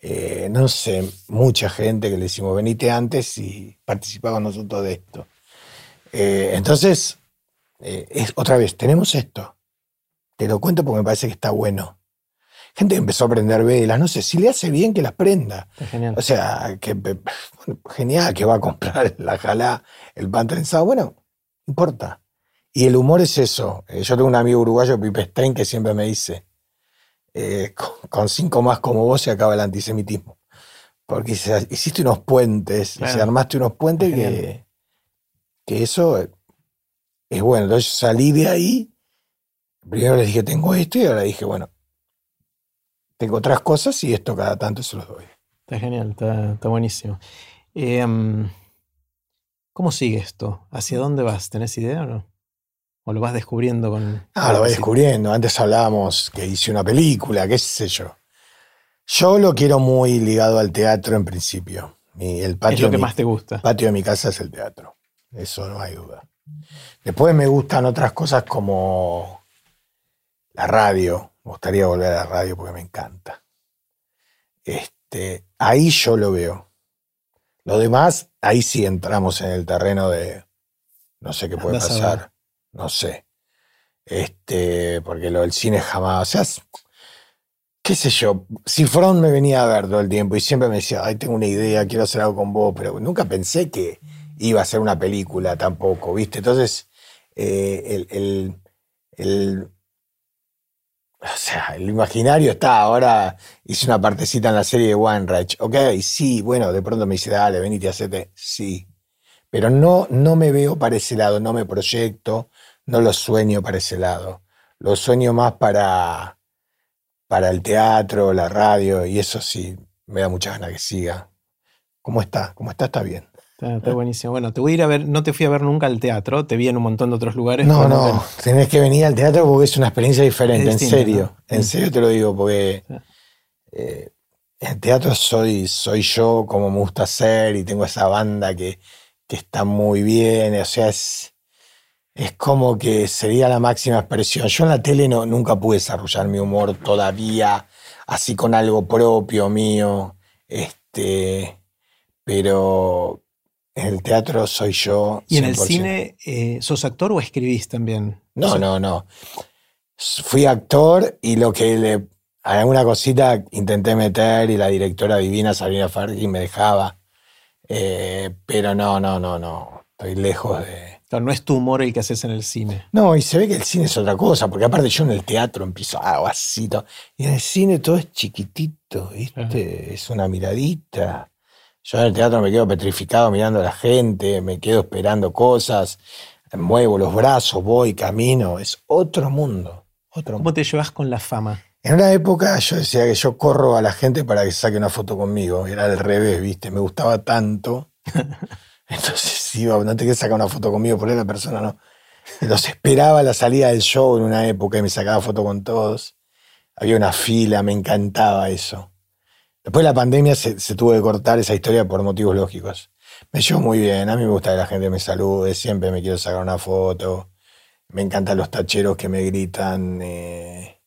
eh, no sé, mucha gente que le decimos, venite antes y participa con nosotros de esto. Eh, entonces, eh, es, otra vez, tenemos esto. Te lo cuento porque me parece que está bueno. Gente que empezó a prender velas, no sé, si le hace bien que las prenda. Genial. O sea, que bueno, genial que va a comprar la jalá, el pan trenzado, bueno, no importa. Y el humor es eso. Eh, Yo tengo un amigo uruguayo, Pipe Stein, que siempre me dice, eh, con, con cinco más como vos se acaba el antisemitismo. Porque hiciste unos puentes, Claro. dice, armaste unos puentes que, que eso eh, es bueno. Entonces salí de ahí, primero les dije, tengo esto, y ahora dije, bueno, tengo otras cosas y esto cada tanto se los doy. Está genial, está, está buenísimo. Em, ¿Cómo sigue esto? ¿Hacia dónde vas? ¿Tenés idea o no? ¿O lo vas descubriendo con.? Ah, lo Sí. descubriendo. Antes hablábamos que hice una película, qué sé yo. Yo lo quiero muy ligado al teatro en principio. Mi- el patio, Es lo que mi, más te gusta. patio de mi casa es el teatro. Eso no hay duda. Después me gustan otras cosas como la radio. Me gustaría volver a la radio porque me encanta. Este, ahí yo lo veo. Lo demás, ahí sí entramos en el terreno de no sé qué puede pasar. No sé. Este, porque lo del cine jamás. O sea, qué sé yo. Cifrón me venía a ver todo el tiempo y siempre me decía, ay, tengo una idea, quiero hacer algo con vos, pero nunca pensé que iba a ser una película tampoco, ¿viste? Entonces, eh, el, el- el- (laughs) o sea, el imaginario está. Ahora hice una partecita en la serie de Weinreich. Ok, sí, bueno, de pronto me dice, dale, venite, hacete. Sí. Pero no, no me veo para ese lado, no me proyecto, no lo sueño para ese lado. Lo sueño más para, para el teatro, la radio, y eso sí, me da mucha ganas que siga. ¿Cómo está? ¿Cómo está? Está bien. Está, buenísimo. Bueno, te voy a ir a ver, no te fui a ver nunca al teatro, te vi en un montón de otros lugares. No, no, tenés que venir al teatro porque es una experiencia diferente, en serio. En serio te lo digo, porque eh, en teatro soy, soy yo como me gusta ser y tengo esa banda que, que está muy bien, o sea, es, es como que sería la máxima expresión. Yo en la tele no, nunca pude desarrollar mi humor todavía, así con algo propio mío, este, pero en el teatro soy yo. ¿Y en el cine eh, sos actor o escribís también? No, no, no. Fui actor y lo que le. Alguna cosita intenté meter y la directora divina Sabrina Fargi me dejaba. Eh, pero no, no, no, no. Estoy lejos de. no es tu humor el que haces en el cine. No, y se ve que el cine es otra cosa, porque aparte yo en el teatro empiezo ah, así, y en el cine todo es chiquitito, ¿viste? Es una miradita. Yo en el teatro me quedo petrificado mirando a la gente, me quedo esperando cosas, muevo los brazos, voy, camino. Es otro mundo. Otro ¿Cómo te llevas con la fama? En una época yo decía que yo corro a la gente para que saque una foto conmigo. Era al revés, ¿viste? Me gustaba tanto. (laughs) Entonces iba, no te quieres sacar una foto conmigo, por ahí la persona no. Los esperaba a la salida del show en una época y me sacaba foto con todos. Había una fila, me encantaba eso. Después de la pandemia se, tuvo que cortar esa historia por motivos lógicos. Me llevo muy bien, a mí me gusta que la gente me salude, siempre me quiero sacar una foto. Me encantan los tacheros que me gritan, eh,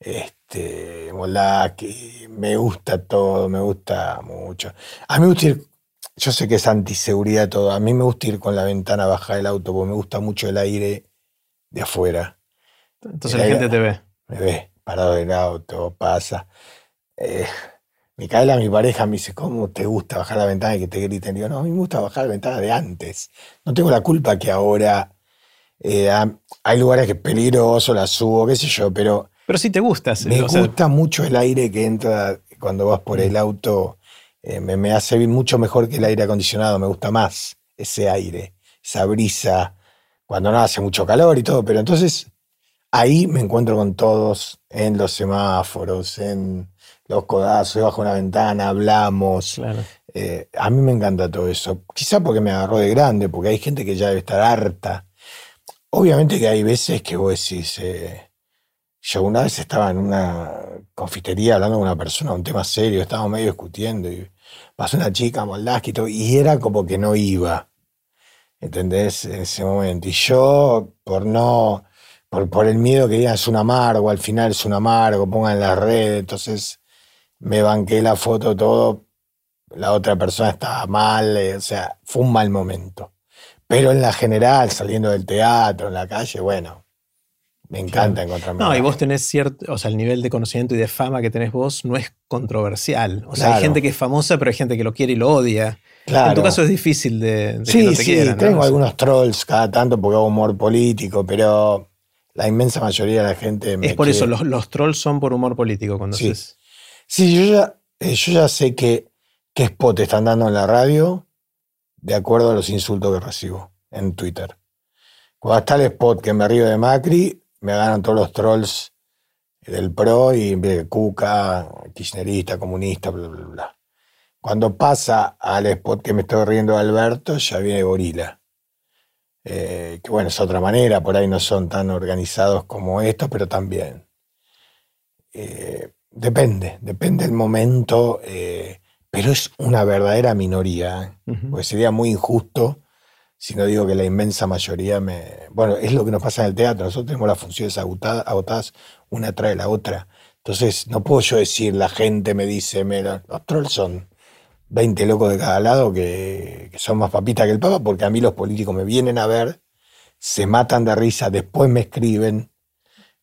este, Molaki, me gusta todo, me gusta mucho. A mí me gusta ir, yo sé que es antiseguridad todo, a mí me gusta ir con la ventana baja del auto porque me gusta mucho el aire de afuera. Entonces la gente te ve. Me ve, parado del auto, pasa. Eh, Micaela, mi pareja, me dice, ¿cómo te gusta bajar la ventana y que te griten? Digo, no, a mí me gusta bajar la ventana de antes. No tengo la culpa que ahora eh, hay lugares que es peligroso, la subo, qué sé yo, pero... Pero sí te gusta. Me gusta mucho el aire que entra cuando vas por el mm. auto. Eh, me, me, hace mucho mejor que el aire acondicionado, me gusta más ese aire, esa brisa, cuando no hace mucho calor y todo. Pero entonces ahí me encuentro con todos en los semáforos, en los codazos, bajo una ventana, hablamos. Eh, a mí me encanta todo eso. Quizá porque me agarró de grande, porque hay gente que ya debe estar harta. Obviamente que hay veces que vos decís, eh, yo una vez estaba en una confitería hablando con una persona, un tema serio, estábamos medio discutiendo y pasó una chica, Moldaski y todo, y era como que no iba. ¿Entendés? En ese momento. Y yo, por no, por, por el miedo que digan es un amargo, al final es un amargo, pongan en las redes, entonces me banqué la foto todo, la otra persona estaba mal, eh, o sea, fue un mal momento. Pero en la general, saliendo del teatro, en la calle, bueno, me encanta encontrarme. No, y vos tenés cierto, o sea, el nivel de conocimiento y de fama que tenés vos no es controversial. O sea, hay gente que es famosa, pero hay gente que lo quiere y lo odia. Claro. En tu caso es difícil de, sí, que no te sí, tengo algunos trolls cada tanto porque hago humor político, pero la inmensa mayoría de la gente me Es por eso, los, trolls son por humor político cuando sí. Sí, yo ya, eh, yo ya sé qué, qué spot están dando en la radio de acuerdo a los insultos que recibo en Twitter. Cuando está el spot que me río de Macri, me ganan todos los trolls del PRO y Cuca, kirchnerista, comunista, bla, bla, bla. Cuando pasa al spot que me estoy riendo de Alberto, ya viene Gorila. Eh, que bueno, es otra manera, por ahí no son tan organizados como estos, pero también. Eh, Depende, depende del momento, eh, pero es una verdadera minoría, ¿eh? porque sería muy injusto si no digo que la inmensa mayoría me... Bueno, es lo que nos pasa en el teatro, nosotros tenemos las funciones agotadas, una trae la otra. Entonces, no puedo yo decir, la gente me dice, los trolls son 20 locos de cada lado que, que son más papitas que el Papa, porque a mí los políticos me vienen a ver, se matan de risa, después me escriben,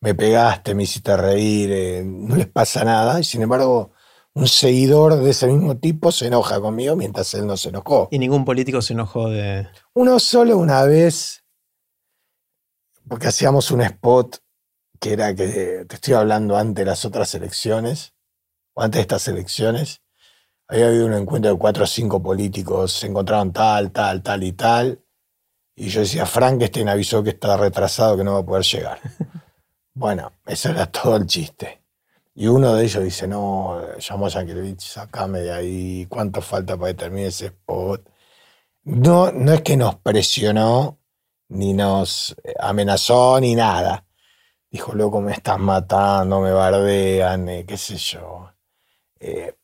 me pegaste, me hiciste reír, eh, no les pasa nada. Y sin embargo, un seguidor de ese mismo tipo se enoja conmigo mientras él no se enojó. ¿Y ningún político se enojó de...? Uno solo una vez, porque hacíamos un spot que era que, te estoy hablando antes de las otras elecciones, o antes de estas elecciones, había habido un encuentro de cuatro o cinco políticos, se encontraron tal, tal, tal y tal, y yo decía, Frankenstein avisó que está retrasado, que no va a poder llegar. (laughs) Bueno, eso era todo el chiste. Y uno de ellos dice, no, llamó a Yankelevich, sacame de ahí, ¿cuánto falta para que termine ese spot? No, no es que nos presionó, ni nos amenazó, ni nada. Dijo, loco, me estás matando, me bardean, eh, qué sé yo. Eh,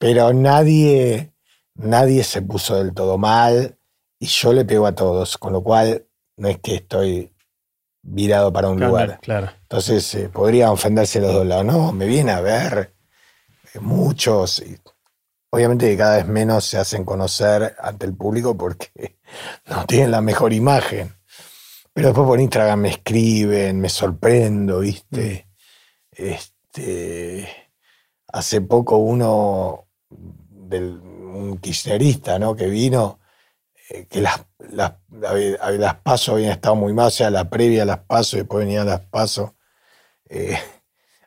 pero nadie, nadie se puso del todo mal y yo le pego a todos, con lo cual no es que estoy virado para un Claro, lugar. claro. Entonces eh, podrían ofenderse los dos lados. No, me viene a ver eh, muchos. y obviamente que cada vez menos se hacen conocer ante el público porque (laughs) no tienen la mejor imagen. Pero después por Instagram me escriben, me sorprendo, ¿viste? Este, hace poco uno, del, un kirchnerista, ¿no? Que vino, eh, que las, las, las, pasos habían estado muy mal, o sea, la previa a las pasos, después venían las pasos. eh, (laughs)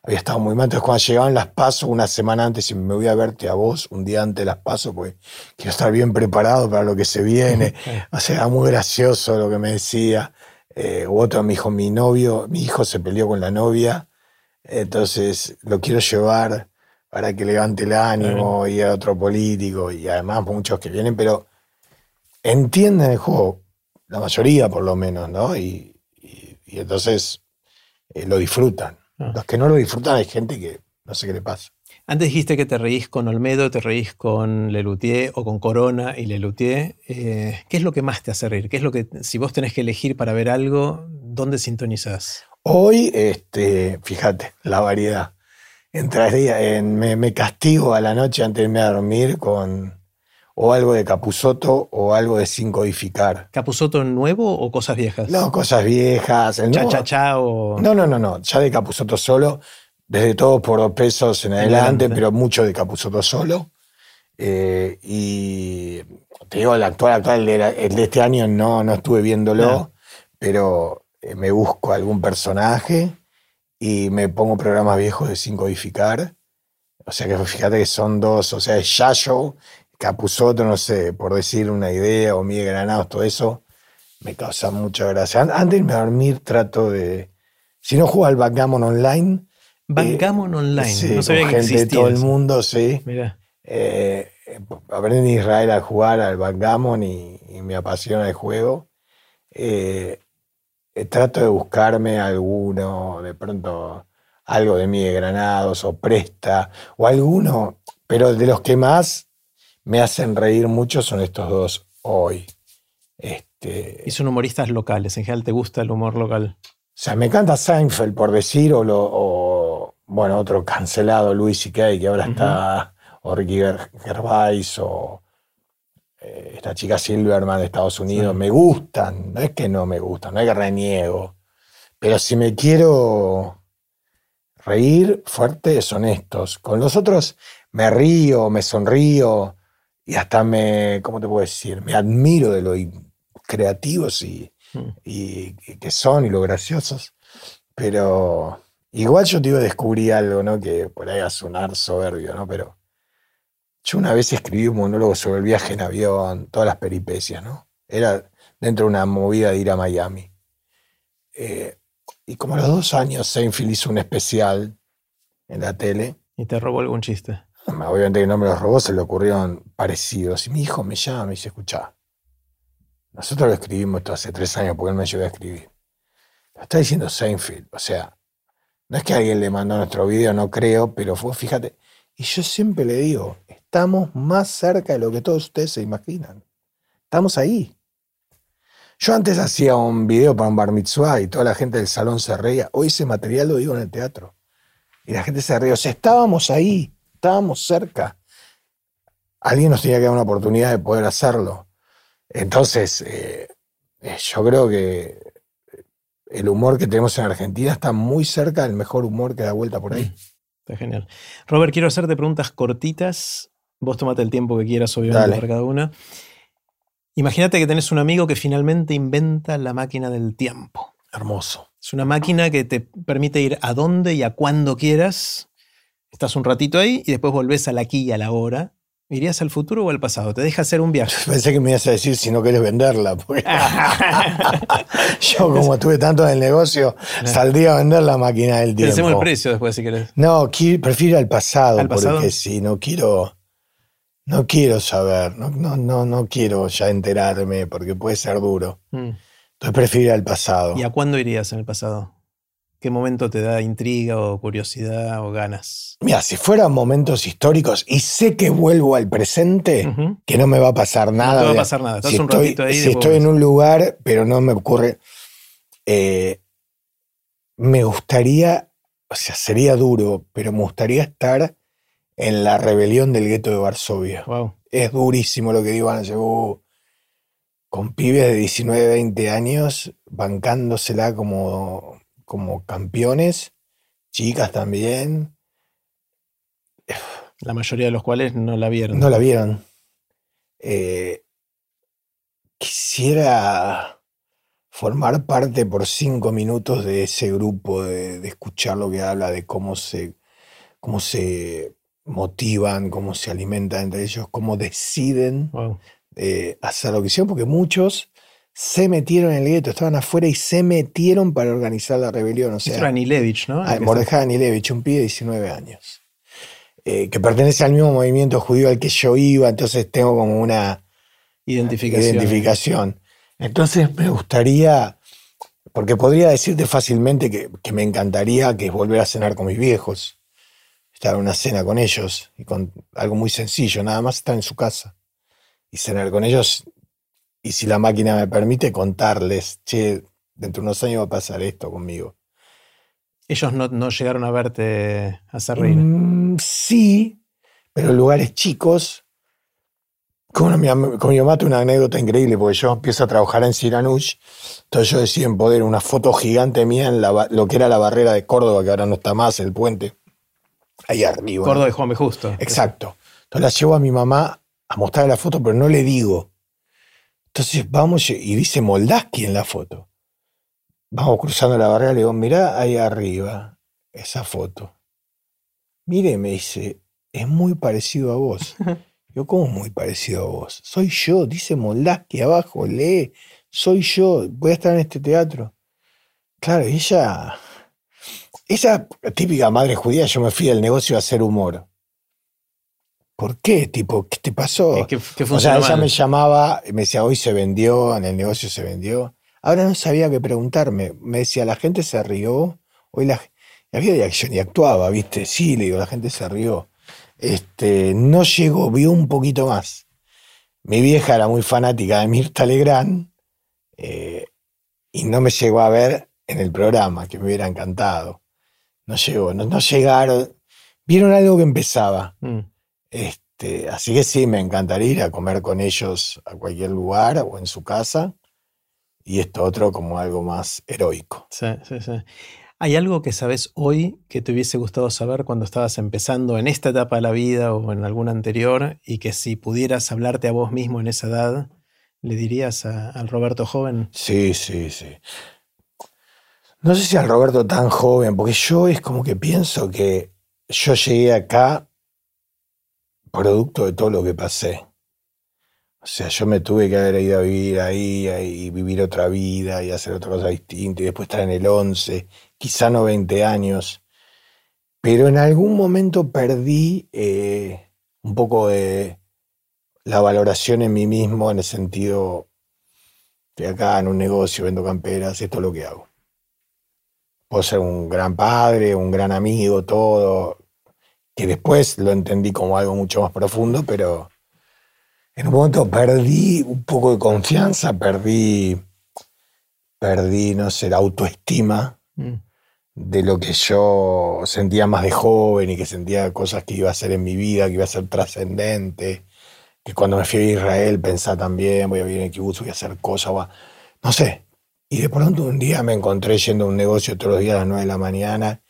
había estado muy mal. Entonces, cuando llegaban las pasos, una semana antes, y me voy a verte a vos, un día antes de las pasos, porque quiero estar bien preparado para lo que se viene. (laughs) O sea, era muy gracioso lo que me decía. Eh, otro me dijo, mi novio, mi hijo se peleó con la novia, entonces lo quiero llevar para que levante el ánimo y a otro político, y además muchos que vienen, pero entienden el juego, la mayoría por lo menos, ¿no? Y, y- y entonces eh, lo disfrutan. Ah. Los que no lo disfrutan hay gente que no sé qué le pasa. Antes dijiste que te reís con Olmedo, te reís con Lelutier o con Corona y Lelutier. Eh, ¿Qué es lo que más te hace reír? ¿Qué es lo que, si vos tenés que elegir para ver algo, dónde sintonizás? Hoy, este, fíjate, la variedad. Entraría en, me, me castigo a la noche antes de irme a dormir con o algo de Capuzoto o algo de Sin Codificar. ¿Capuzoto nuevo o cosas viejas? No, cosas viejas. El Cha, nuevo- cha, cha o... No, no, no, no. Ya de Capuzoto solo, desde todo por dos pesos en adelante, pero mucho de Capuzoto solo. Eh, y te digo, el actual, actual, el de, la- el de este año no, no estuve viéndolo, No. pero eh, me busco algún personaje y me pongo programas viejos de sin codificar. O sea que fíjate que son dos, o sea, es Yayo, Capuzoto, no sé, por decir una idea, o Miguel Granados, todo eso, me causa mucha gracia. An- Antes de irme a dormir trato de, si no juego al backgammon online, Backgammon Online. sí, no con sabía que gente de existía todo el mundo, sí. Mirá. Eh, aprendí en Israel a jugar al backgammon y, y me apasiona el juego. Eh, eh, trato de buscarme alguno, de pronto algo de Miguel Granados o Presta, o alguno, pero de los que más me hacen reír mucho son estos dos hoy. Este, Y son humoristas locales. En general te gusta el humor local. o sea, me encanta Seinfeld, por decir, o, lo- o, bueno, otro cancelado, Louis C.K., que ahora está, o Ricky Ger- Gervais, o eh, esta chica Silverman de Estados Unidos. Sí. Me gustan, no es que no me gustan, no es que reniego. Pero si me quiero reír fuerte, son estos. Con los otros me río, me sonrío y hasta me, ¿cómo te puedo decir? Me admiro de lo creativos y, Mm. y y que son y lo graciosos. Pero igual yo te digo, descubrí algo, ¿no? Que por ahí va a sonar soberbio, ¿no? Pero yo una vez escribí un monólogo sobre el viaje en avión, todas las peripecias, ¿no? Era dentro de una movida de ir a Miami. Eh, y como a los dos años Seinfeld hizo un especial en la tele, Y te robó algún chiste. obviamente que no me los robó, se le ocurrieron parecidos. Y mi hijo me llama y me dice, escuchá, nosotros lo escribimos esto hace tres años porque él me ayudó a escribir. Lo está diciendo Seinfeld, o sea, no es que alguien le mandó nuestro video, no creo, pero fue, fíjate, y yo siempre le digo, estamos más cerca de lo que todos ustedes se imaginan. Estamos ahí. Yo antes hacía un video para un bar mitzvah y toda la gente del salón se reía. Hoy ese material lo digo en el teatro. Y la gente se reía. O sea, estábamos ahí, estábamos cerca. Alguien nos tenía que dar una oportunidad de poder hacerlo. Entonces, eh, eh, yo creo que el humor que tenemos en Argentina está muy cerca del mejor humor que da vuelta por ahí. Está genial. Robert, quiero hacerte preguntas cortitas. Vos tomate el tiempo que quieras, obviamente, Dale. para cada una. Imagínate que tenés un amigo que finalmente inventa la máquina del tiempo. Hermoso. Es una máquina que te permite ir a donde y a cuándo quieras. Estás un ratito ahí y después volvés al aquí y a la hora. ¿Irías al futuro o al pasado? Te deja hacer un viaje. (laughs) Pensé que me ibas a decir si no querés venderla. porque- (laughs) Yo, como estuve tanto en el negocio, saldría a vender la máquina del tiempo. Pensemos el precio después si querés. No, prefiero al pasado, ¿Al pasado? porque si no quiero, no quiero saber, no, no, no, no quiero ya enterarme, porque puede ser duro. Mm. Entonces prefiero ir al pasado. ¿Y a cuándo irías en el pasado? ¿Qué momento te da intriga o curiosidad o ganas? Mira, si fueran momentos históricos y sé que vuelvo al presente, que no me va a pasar nada. No te va a pasar nada. Estás si un estoy, ratito ahí. si estoy en un lugar, pero no me ocurre. eh, me gustaría, o sea, sería duro, pero me gustaría estar en la rebelión del gueto de Varsovia. Wow. Es durísimo lo que decir, "Uh", con pibes de 19, 20 años, bancándosela como, como campeones, chicas también, La mayoría de los cuales no la vieron. no la vieron. Eh, quisiera formar parte por cinco minutos de ese grupo, de, de escuchar lo que habla, de cómo se, cómo se motivan, cómo se alimentan entre ellos, cómo deciden Wow. eh, hacer lo que hicieron, porque muchos se metieron en el gueto, estaban afuera y se metieron para organizar la rebelión. O sea, era Anilevich, ¿no? Ah, Mordejai Anilevich, un pibe de 19 años, eh, que pertenece al mismo movimiento judío al que yo iba, entonces tengo como una Identificación. identificación. Entonces me gustaría, porque podría decirte fácilmente que, que me encantaría que volver a cenar con mis viejos, estar una cena con ellos, y con algo muy sencillo, nada más estar en su casa y cenar con ellos, y si la máquina me permite, contarles, che, dentro de unos años va a pasar esto conmigo. Ellos no, no llegaron a verte hacer reír. Mm, sí, pero en lugares chicos. Con mi, con mi mamá tuve una anécdota increíble, porque yo empiezo a trabajar en Siranush, entonces yo decido en poder una foto gigante mía en la lo que era la barrera de Córdoba, que ahora no está más, el puente, ahí arriba. Córdoba de Juan. Justo. Exacto. Entonces la llevo a mi mamá a mostrarle la foto, pero no le digo. Entonces vamos y dice Moldaski en la foto. Vamos cruzando la barrera, le digo, mirá ahí arriba esa foto. Mire, me dice, es muy parecido a vos. (laughs) Yo, ¿cómo muy parecido a vos? Soy yo, dice Moldaski abajo, lee, soy yo, voy a estar en este teatro. Claro, ella, esa típica madre judía, yo me fui al negocio a hacer humor. ¿Por qué? Tipo, ¿qué te pasó? Es que, que O sea, ella mal. me llamaba, me decía, hoy se vendió, en el negocio se vendió. Ahora no sabía qué preguntarme. Me decía, la gente se rió. Hoy la y había de acción y actuaba, ¿viste? Sí, le digo, la gente se rió. Este, no llegó, vio un poquito más. Mi vieja era muy fanática de Mirta Legrand eh, y no me llegó a ver en el programa, que me hubiera encantado. No llegó, no, no llegaron. Vieron algo que empezaba. Mm. Este, así que sí, me encantaría ir a comer con ellos a cualquier lugar o en su casa. Y esto otro como algo más heroico. Sí, sí, sí. ¿Hay algo que sabes hoy que te hubiese gustado saber cuando estabas empezando en esta etapa de la vida o en alguna anterior y que si pudieras hablarte a vos mismo en esa edad, le dirías a- al Roberto joven? Sí, sí, sí. No sé si al Roberto tan joven, porque yo es como que pienso que yo llegué acá producto de todo lo que pasé. O sea, yo me tuve que haber ido a vivir ahí y vivir otra vida y hacer otra cosa distinta y después estar en el 11, quizá no 20 años. Pero en algún momento perdí eh, un poco de la valoración en mí mismo en el sentido Estoy acá en un negocio, vendo camperas, esto es lo que hago. Puedo ser un gran padre, un gran amigo, todo, que después lo entendí como algo mucho más profundo, pero en un momento perdí un poco de confianza, perdí, perdí, no sé, la autoestima Mm. de lo que yo sentía más de joven y que sentía cosas que iba a hacer en mi vida, que iba a ser trascendente, que cuando me fui a Israel pensaba también, voy a vivir en el kibutz, voy a hacer cosas, no sé. Y de pronto un día me encontré yendo a un negocio todos los días a las 9 de la mañana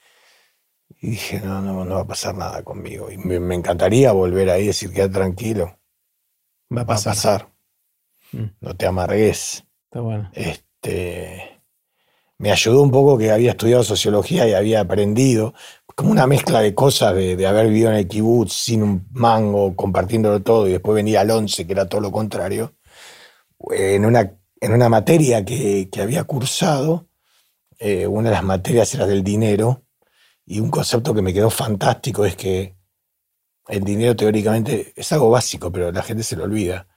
y dije, no, no, no va a pasar nada conmigo. Y me, me encantaría volver ahí y decir, queda tranquilo, Va a va a pasar. pasar, Mm. no te amargues. Está bueno. Este, me ayudó un poco que había estudiado sociología y había aprendido, como una mezcla de cosas de, de haber vivido en el kibutz sin un mango, compartiéndolo todo, y después venía al once, que era todo lo contrario, en una, en una materia que, había cursado, eh, una de las materias era del dinero, y un concepto que me quedó fantástico es que el dinero teóricamente es algo básico, pero la gente se lo olvida.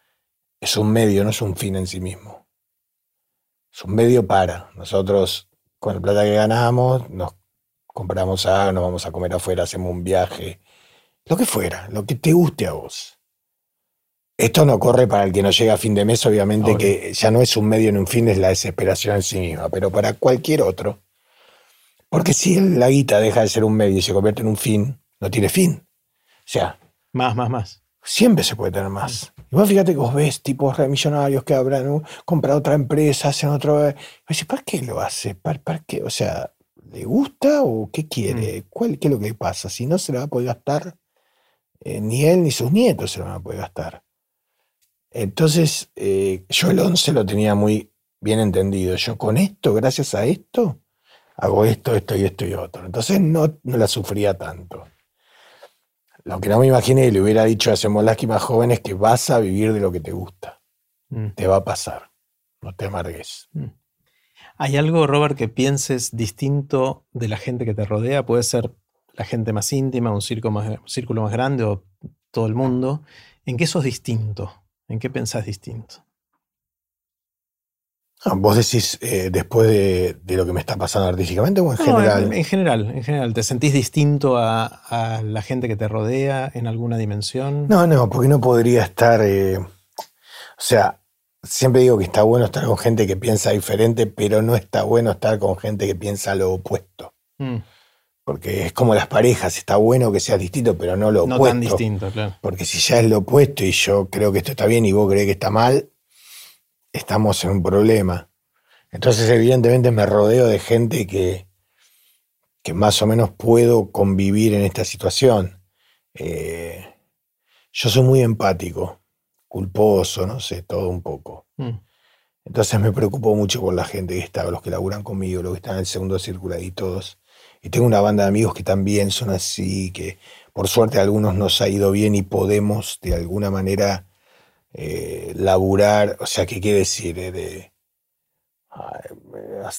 Es un medio, no es un fin en sí mismo es un medio para. Nosotros, con la plata que ganamos, nos compramos algo, nos vamos a comer afuera, hacemos un viaje, lo que fuera, lo que te guste a vos. Esto no corre para el que no llega a fin de mes, obviamente que ya no es un medio ni un fin, es la desesperación en sí misma, pero para cualquier otro. Porque si la guita deja de ser un medio y se convierte en un fin, no tiene fin. O sea. Más, más, más. Siempre se puede tener más. Y vos fíjate que vos ves tipos millonarios que habrán comprado otra empresa, hacen otro. Y ¿para qué lo hace? ¿Para, qué? O sea, ¿le gusta o qué quiere? Mm. ¿Cuál, ¿Qué es lo que pasa? Si no se lo va a poder gastar, eh, ni él ni sus nietos se lo van a poder gastar. Entonces, eh, yo el 11 lo tenía muy bien entendido. Yo con esto, gracias a esto, hago esto, esto y esto y otro. Entonces no, no la sufría tanto. Lo que no me imaginé y le hubiera dicho a Semolaski más joven es que vas a vivir de lo que te gusta. Mm. Te va a pasar. No te amargues. Mm. ¿Hay algo, Robert, que pienses distinto de la gente que te rodea? Puede ser la gente más íntima, un círculo más, círculo más grande o todo el mundo. ¿En qué sos distinto? ¿En qué pensás distinto? Ah, ¿Vos decís eh, después de, lo que me está pasando artísticamente o en general? En, general, en general. ¿Te sentís distinto a, la gente que te rodea en alguna dimensión? No, no, porque no podría estar. Eh, o sea, siempre digo que está bueno estar con gente que piensa diferente, pero no está bueno estar con gente que piensa lo opuesto. Mm. Porque es como las parejas, está bueno que seas distinto, pero no lo opuesto. No tan distinto, claro. Porque si ya es lo opuesto y yo creo que esto está bien y vos crees que está mal, estamos en un problema. Entonces, evidentemente, me rodeo de gente que, que más o menos puedo convivir en esta situación. Eh, yo soy muy empático, culposo, no sé, todo un poco. Mm. Entonces me preocupo mucho por la gente que está, los que laburan conmigo, los que están en el segundo círculo y todos. Y tengo una banda de amigos que también son así, que por suerte a algunos nos ha ido bien y podemos de alguna manera eh, laburar, o sea, ¿qué quiere decir? Eh, de,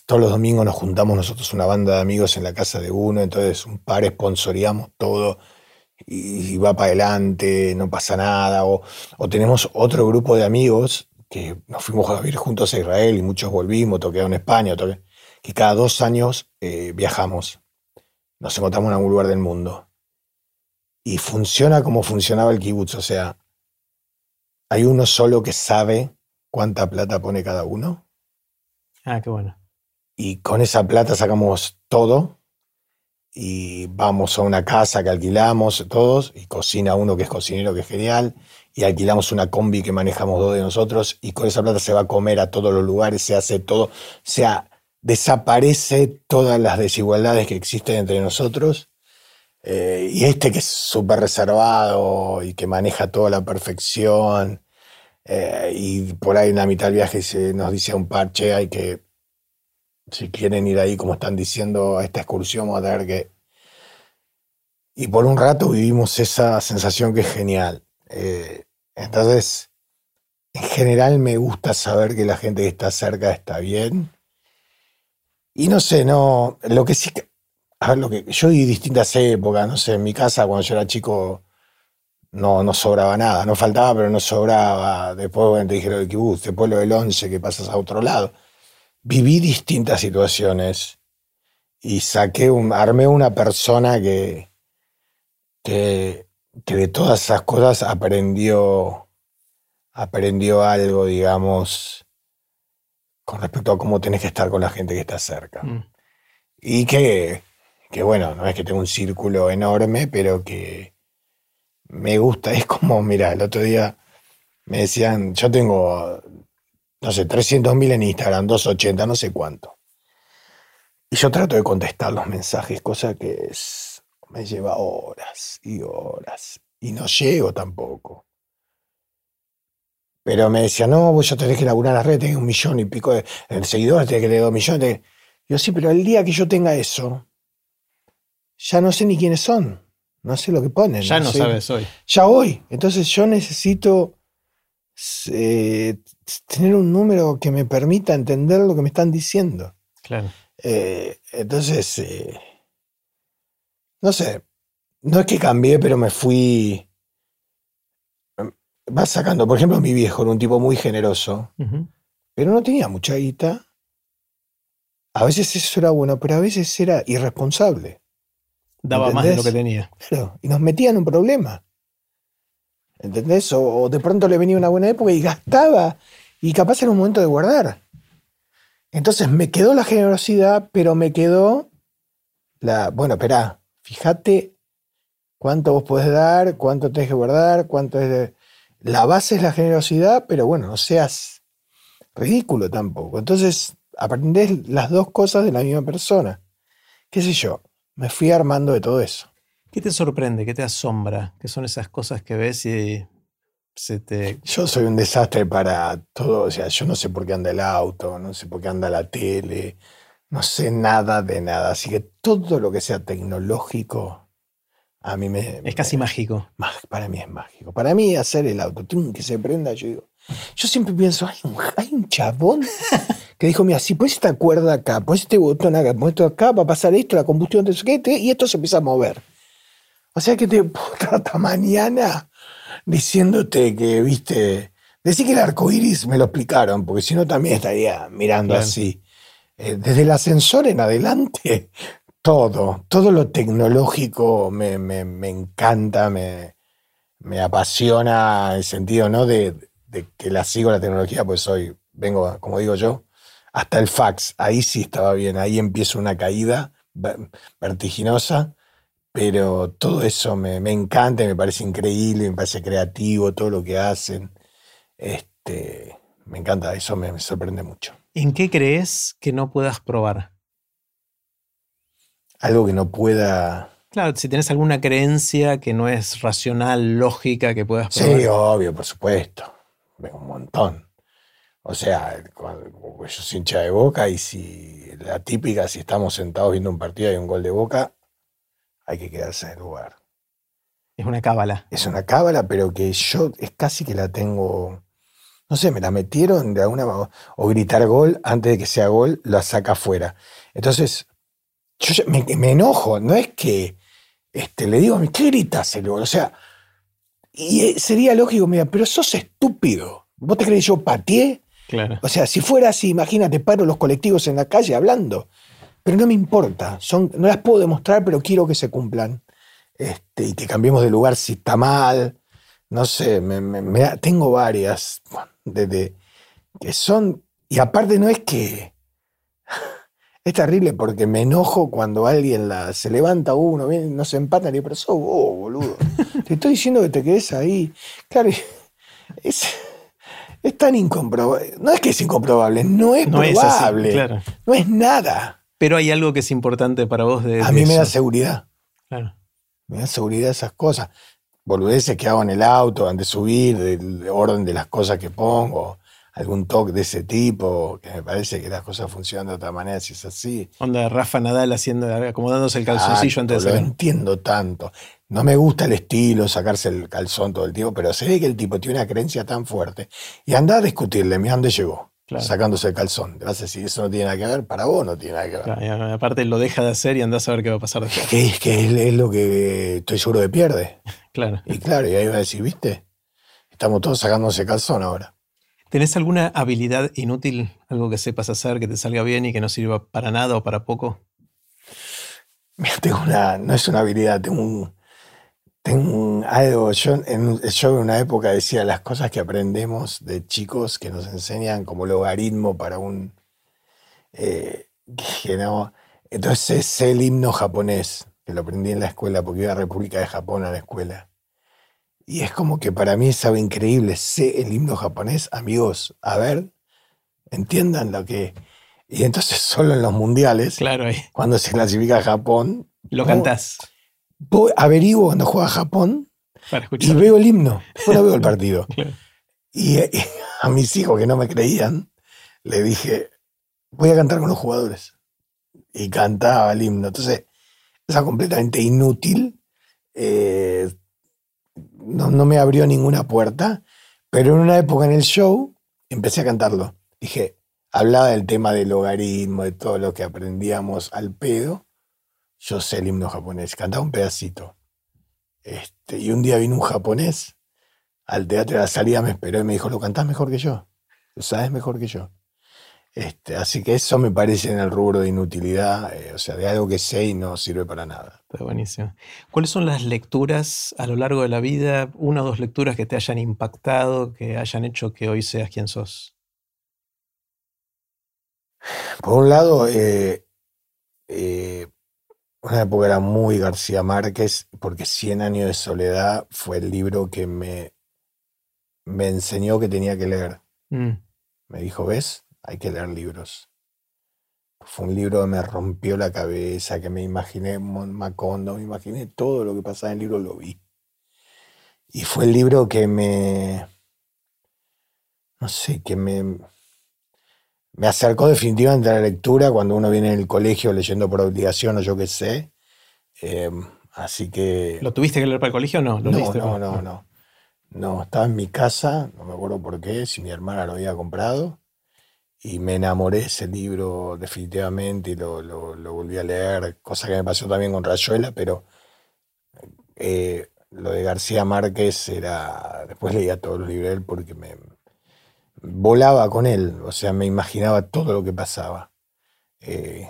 todos los domingos nos juntamos nosotros una banda de amigos en la casa de uno, entonces un par sponsoreamos todo y, va para adelante, no pasa nada. O, tenemos otro grupo de amigos que nos fuimos a vivir juntos a Israel y muchos volvimos, toquearon en España, que cada dos años eh, viajamos, nos encontramos en algún lugar del mundo. Y funciona como funcionaba el kibutz, o sea, ¿Hay uno solo que sabe cuánta plata pone cada uno? Ah, qué bueno. Y con esa plata sacamos todo y vamos a una casa que alquilamos todos y cocina uno que es cocinero, que es genial, y alquilamos una combi que manejamos dos de nosotros y con esa plata se va a comer a todos los lugares, se hace todo, o sea, desaparece todas las desigualdades que existen entre nosotros. Eh, y este que es súper reservado y que maneja toda la perfección, eh, y por ahí en la mitad del viaje se nos dice un parche, hay que, si quieren ir ahí, como están diciendo, a esta excursión, vamos a tener que... Y por un rato vivimos esa sensación que es genial. Eh, entonces, en general me gusta saber que la gente que está cerca está bien. Y no sé, no, lo que sí a ver, lo que yo vi distintas épocas, no sé, en mi casa cuando yo era chico no, no sobraba nada, no faltaba, pero no sobraba. Después, bueno, te dijeron el kibutz, después lo del 11, que pasas a otro lado. Viví distintas situaciones y saqué un, armé una persona que, que, que de todas esas cosas aprendió, aprendió algo, digamos, con respecto a cómo tenés que estar con la gente que está cerca. Mm. Y que, que bueno, no es que tenga un círculo enorme, pero que me gusta. Es como, mira, el otro día me decían, yo tengo, no sé, 300.000 en Instagram, 280, no sé cuánto. Y yo trato de contestar los mensajes, cosa que me lleva horas y horas. Y no llego tampoco. Pero me decían, no, vos ya tenés que laburar las redes, tenés un millón y pico de, seguidores, tenés que tener dos millones. Yo sí, pero el día que yo tenga eso, ya no sé ni quiénes son. No sé lo que ponen. Ya no sé- sabes hoy. Ya hoy. Entonces yo necesito eh, tener un número que me permita entender lo que me están diciendo. Claro. Eh, entonces, eh, no sé, no es que cambié, pero me fui, va sacando, por ejemplo, mi viejo era un tipo muy generoso, pero no tenía mucha guita. A veces eso era bueno, pero a veces era irresponsable. Daba más de lo que tenía. Claro, y nos metía en un problema. ¿Entendés? O, o de pronto le venía una buena época y gastaba, y capaz era un momento de guardar. Entonces me quedó la generosidad, pero me quedó la. Bueno, espera, fíjate cuánto vos podés dar, cuánto tenés que guardar, cuánto es de. La base es la generosidad, pero bueno, no seas ridículo tampoco. Entonces aprendés las dos cosas de la misma persona. ¿Qué sé yo? Me fui armando de todo eso. ¿Qué te sorprende? ¿Qué te asombra? ¿Qué son esas cosas que ves y se te... Yo soy un desastre para todo, o sea, yo no sé por qué anda el auto, no sé por qué anda la tele, no sé nada de nada, así que todo lo que sea tecnológico, a mí me... Es casi me- mágico. Para mí es mágico. Para mí hacer el auto, tum, que se prenda, yo digo, yo siempre pienso, hay un, hay un chabón (laughs) que dijo, mira, si pones esta cuerda acá, pones este botón acá, pones esto acá, va a pasar esto, la combustión de. Te- y esto se empieza a mover. O sea que te hasta mañana diciéndote que, viste, decir que el arco iris me lo explicaron, porque si no también estaría mirando así. Eh, desde el ascensor en adelante, todo, todo lo tecnológico me, encanta, me, me apasiona el sentido, ¿no? De, que la sigo la tecnología, pues soy, vengo, como digo yo, hasta el fax, ahí sí estaba bien, ahí empieza una caída ver- vertiginosa, pero todo eso me, me encanta, me parece increíble, me parece creativo, todo lo que hacen, este, me encanta, eso me, me sorprende mucho. ¿En qué crees que no puedas probar? Algo que no pueda... Claro, si tenés alguna creencia que no es racional, lógica, que puedas probar. Sí, obvio, por supuesto, un montón. O sea, cuando- yo soy hincha de boca y si la típica, si estamos sentados viendo un partido y hay un gol de boca, hay que quedarse en el lugar. Es una cábala. Es una cábala, pero que yo es casi que la tengo. No sé, me la metieron de alguna manera. O gritar gol antes de que sea gol, la saca afuera. Entonces, yo me, me enojo. No es que este, le digo, ¿qué gritas el gol? O sea, y eh, sería lógico, mira, pero sos estúpido. ¿Vos te crees yo pateé? Claro. O sea, si fuera así, imagínate, paro los colectivos en la calle hablando. Pero no me importa, son, no las puedo demostrar, pero quiero que se cumplan. Este, y que cambiemos de lugar si está mal. No sé, me- me- tengo varias de, de- que son. Y aparte no es que. Es terrible porque me enojo cuando alguien la, se levanta uno, viene, no se empatan y pero sos vos, boludo. (laughs) Te estoy diciendo que te quedes ahí. Claro, (laughs) es, es tan incomprobable. No es que es incomprobable, no es No es así, probable. claro. No es nada. Pero hay algo que es importante para vos de, A de mí me da seguridad. Claro. Me da seguridad esas cosas. Boludeces que hago en el auto antes de subir, del orden de las cosas que pongo, algún toque de ese tipo, que me parece que las cosas funcionan de otra manera si es así. Onda Rafa Nadal haciendo, acomodándose el calzoncillo antes de lo entiendo tanto. No me gusta el estilo, sacarse el calzón todo el tiempo, pero se ve que el tipo tiene una creencia tan fuerte. Y anda a discutirle, mira dónde llegó, Claro. sacándose el calzón. Le vas a decir, eso no tiene nada que ver, para vos no tiene nada que ver. Claro, aparte lo deja de hacer y andás a ver qué va a pasar después. Que es que es, es lo que estoy seguro que pierde. (laughs) Claro. Y claro, y ahí va a decir, ¿viste? Estamos todos sacándose calzón ahora. ¿Tenés alguna habilidad inútil? Algo que sepas hacer, que te salga bien y que no sirva para nada o para poco? Mira, tengo una, no es una habilidad, tengo un, tengo algo, yo en, yo en una época decía las cosas que aprendemos de chicos que nos enseñan como logaritmo para un, eh, que no, entonces sé el himno japonés, que lo aprendí en la escuela porque iba a República de Japón a la escuela. Y es como que para mí es algo increíble, sé el himno japonés, amigos, a ver, entiendan lo que... Y entonces (laughs) solo en los mundiales, Claro, ahí. cuando se clasifica a Japón, Lo cantás voy- averiguo cuando juega Japón para y veo el himno. No veo el partido. (laughs) Claro. Y, y (laughs) a mis hijos que no me creían, le dije, voy a cantar con los jugadores. y cantaba el himno. Entonces, era completamente inútil. eh, no, no me abrió ninguna puerta, pero en una época en el show empecé a cantarlo. Dije, hablaba del tema del logaritmo, de todo lo que aprendíamos al pedo. Yo sé el himno japonés, cantaba un pedacito. Este, y un día vino un japonés al teatro de la salida, me esperó y me dijo, lo cantás mejor que yo, lo sabes mejor que yo. Este, así que eso me parece en el rubro de inutilidad, eh, o sea, de algo que sé y no sirve para nada. Está buenísimo. ¿Cuáles son las lecturas a lo largo de la vida, una o dos lecturas que te hayan impactado, que hayan hecho que hoy seas quien sos? Por un lado, eh, eh, una época era muy García Márquez, porque Cien años de soledad fue el libro que me, me enseñó que tenía que leer. Mm, Me dijo, ¿ves? Hay que leer libros. Fue un libro que me rompió la cabeza, que me imaginé Macondo, me imaginé todo lo que pasaba en el libro, lo vi. Y fue el libro que me, no sé, que me, me acercó definitivamente a la lectura cuando uno viene en el colegio leyendo por obligación o yo qué sé. Eh, así que... ¿Lo tuviste que leer para el colegio o no? ¿Lo No, leíste? no, no, no. No, estaba en mi casa, no me acuerdo por qué, si mi hermana lo había comprado, y me enamoré de ese libro definitivamente y lo, lo- volví a leer, cosa que me pasó también con Rayuela, pero eh, lo de García Márquez era, después leía todos los libros de él porque me volaba con él, o sea, me imaginaba todo lo que pasaba. Eh,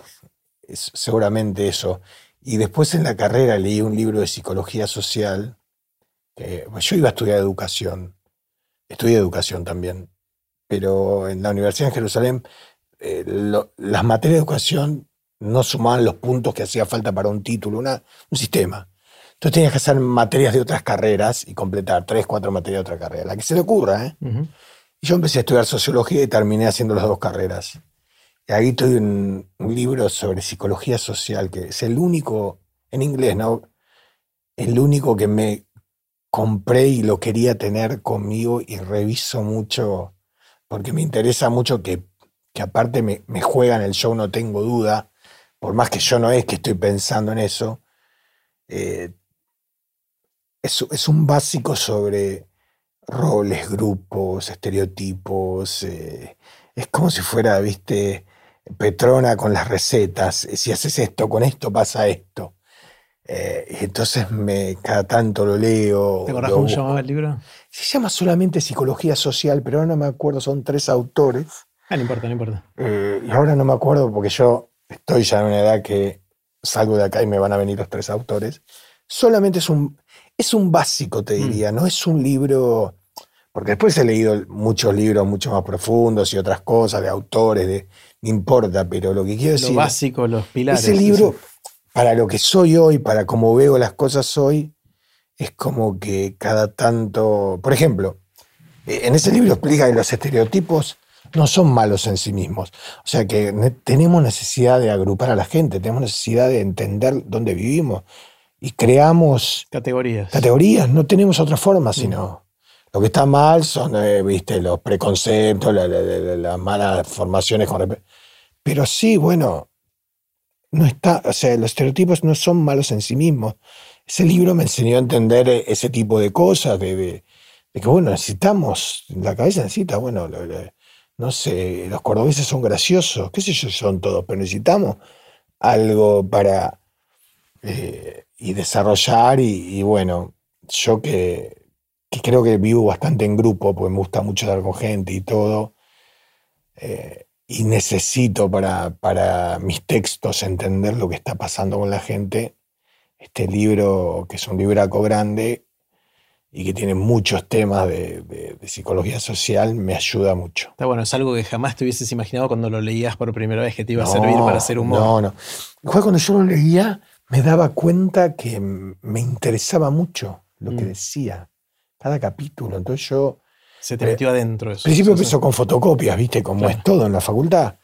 seguramente eso. Y después en la carrera leí un libro de psicología social pues, yo iba a estudiar educación, estudié educación también, pero en la Universidad de Jerusalén eh, lo- las materias de educación no sumaban los puntos que hacía falta para un título, una- un sistema. Entonces tenías que hacer materias de otras carreras y completar tres, cuatro materias de otra carrera, la que se le ocurra. ¿eh? Ujú. Y yo empecé a estudiar sociología y terminé haciendo las dos carreras. Y ahí tuve un, un libro sobre psicología social, que es el único, en inglés, ¿no? El único que me compré y lo quería tener conmigo y reviso mucho, porque me interesa mucho que, que aparte me, me juega en el show, no tengo duda, por más que yo no es que estoy pensando en eso. eh, es, es un básico sobre roles, grupos, estereotipos. eh, es como si fuera, viste, Petrona con las recetas. eh, Si haces esto, con esto pasa esto. Eh, entonces me, cada tanto lo leo. ¿Te acordás cómo llamaba el libro? Se llama solamente Psicología Social, pero ahora no me acuerdo, son tres autores. Ah, no importa, no importa. Eh, y ahora no me acuerdo porque yo estoy ya en una edad que salgo de acá y me van a venir los tres autores. Solamente es un, es un básico, te Mm. diría, no es un libro, porque después he leído muchos libros mucho más profundos y otras cosas de autores, de, no importa, pero lo que quiero Lo decir, básico, los pilares. ese libro, eso. para lo que soy hoy, para cómo veo las cosas hoy, es como que cada tanto, por ejemplo, eh, en ese libro explica que los estereotipos no son malos en sí mismos. O sea que ne- tenemos necesidad de agrupar a la gente, tenemos necesidad de entender dónde vivimos y creamos Categorías. categorías, no tenemos otra forma sino. Lo que está mal son, eh, viste, los preconceptos, la- la- la- la- las malas formaciones con Pero sí, bueno, no está, o sea, los estereotipos no son malos en sí mismos. Ese libro me enseñó a entender eh, ese tipo de cosas, de, que, bueno, necesitamos, la cabeza necesita, bueno, no sé, los cordobeses son graciosos, qué sé yo, son todos, pero necesitamos algo para eh, y desarrollar y, bueno, yo que, creo que vivo bastante en grupo, porque me gusta mucho estar con gente y todo, eh, y necesito para, para mis textos entender lo que está pasando con la gente, este libro, que es un libraco grande y que tiene muchos temas de, de- de psicología social, me ayuda mucho. Está bueno, es algo que jamás te hubieses imaginado cuando lo leías por primera vez que te iba a servir para hacer humor. No, no. Igual cuando yo lo leía, me daba cuenta que me interesaba mucho lo que Mm. decía, cada capítulo. Entonces yo, Se te Eh, metió adentro eso. al principio empezó con fotocopias, ¿viste? Como Claro. es todo en la facultad.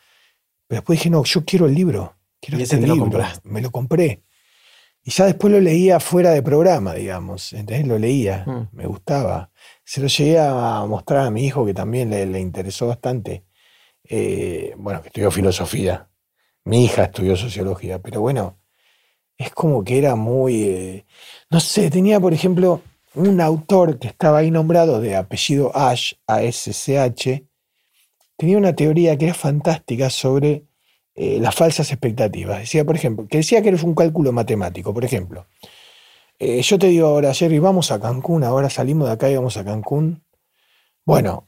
Pero después dije, no, yo quiero el libro. Quiero Y este ese te lo libro. compraste. Me lo compré. Y ya después lo leía fuera de programa, digamos. Entonces lo leía, Mm. me gustaba. Se lo llegué a mostrar a mi hijo, que también le, le interesó bastante. Eh, bueno, que estudió filosofía. Mi hija estudió sociología, pero bueno, es como que era muy, eh, no sé, tenía por ejemplo un autor que estaba ahí nombrado de apellido Ash, A-S-C-H, tenía una teoría que era fantástica sobre eh, las falsas expectativas. Decía, por ejemplo, que decía que eres un cálculo matemático, por ejemplo. Eh, yo te digo ahora, Jerry, vamos a Cancún, ahora salimos de acá y vamos a Cancún. Bueno,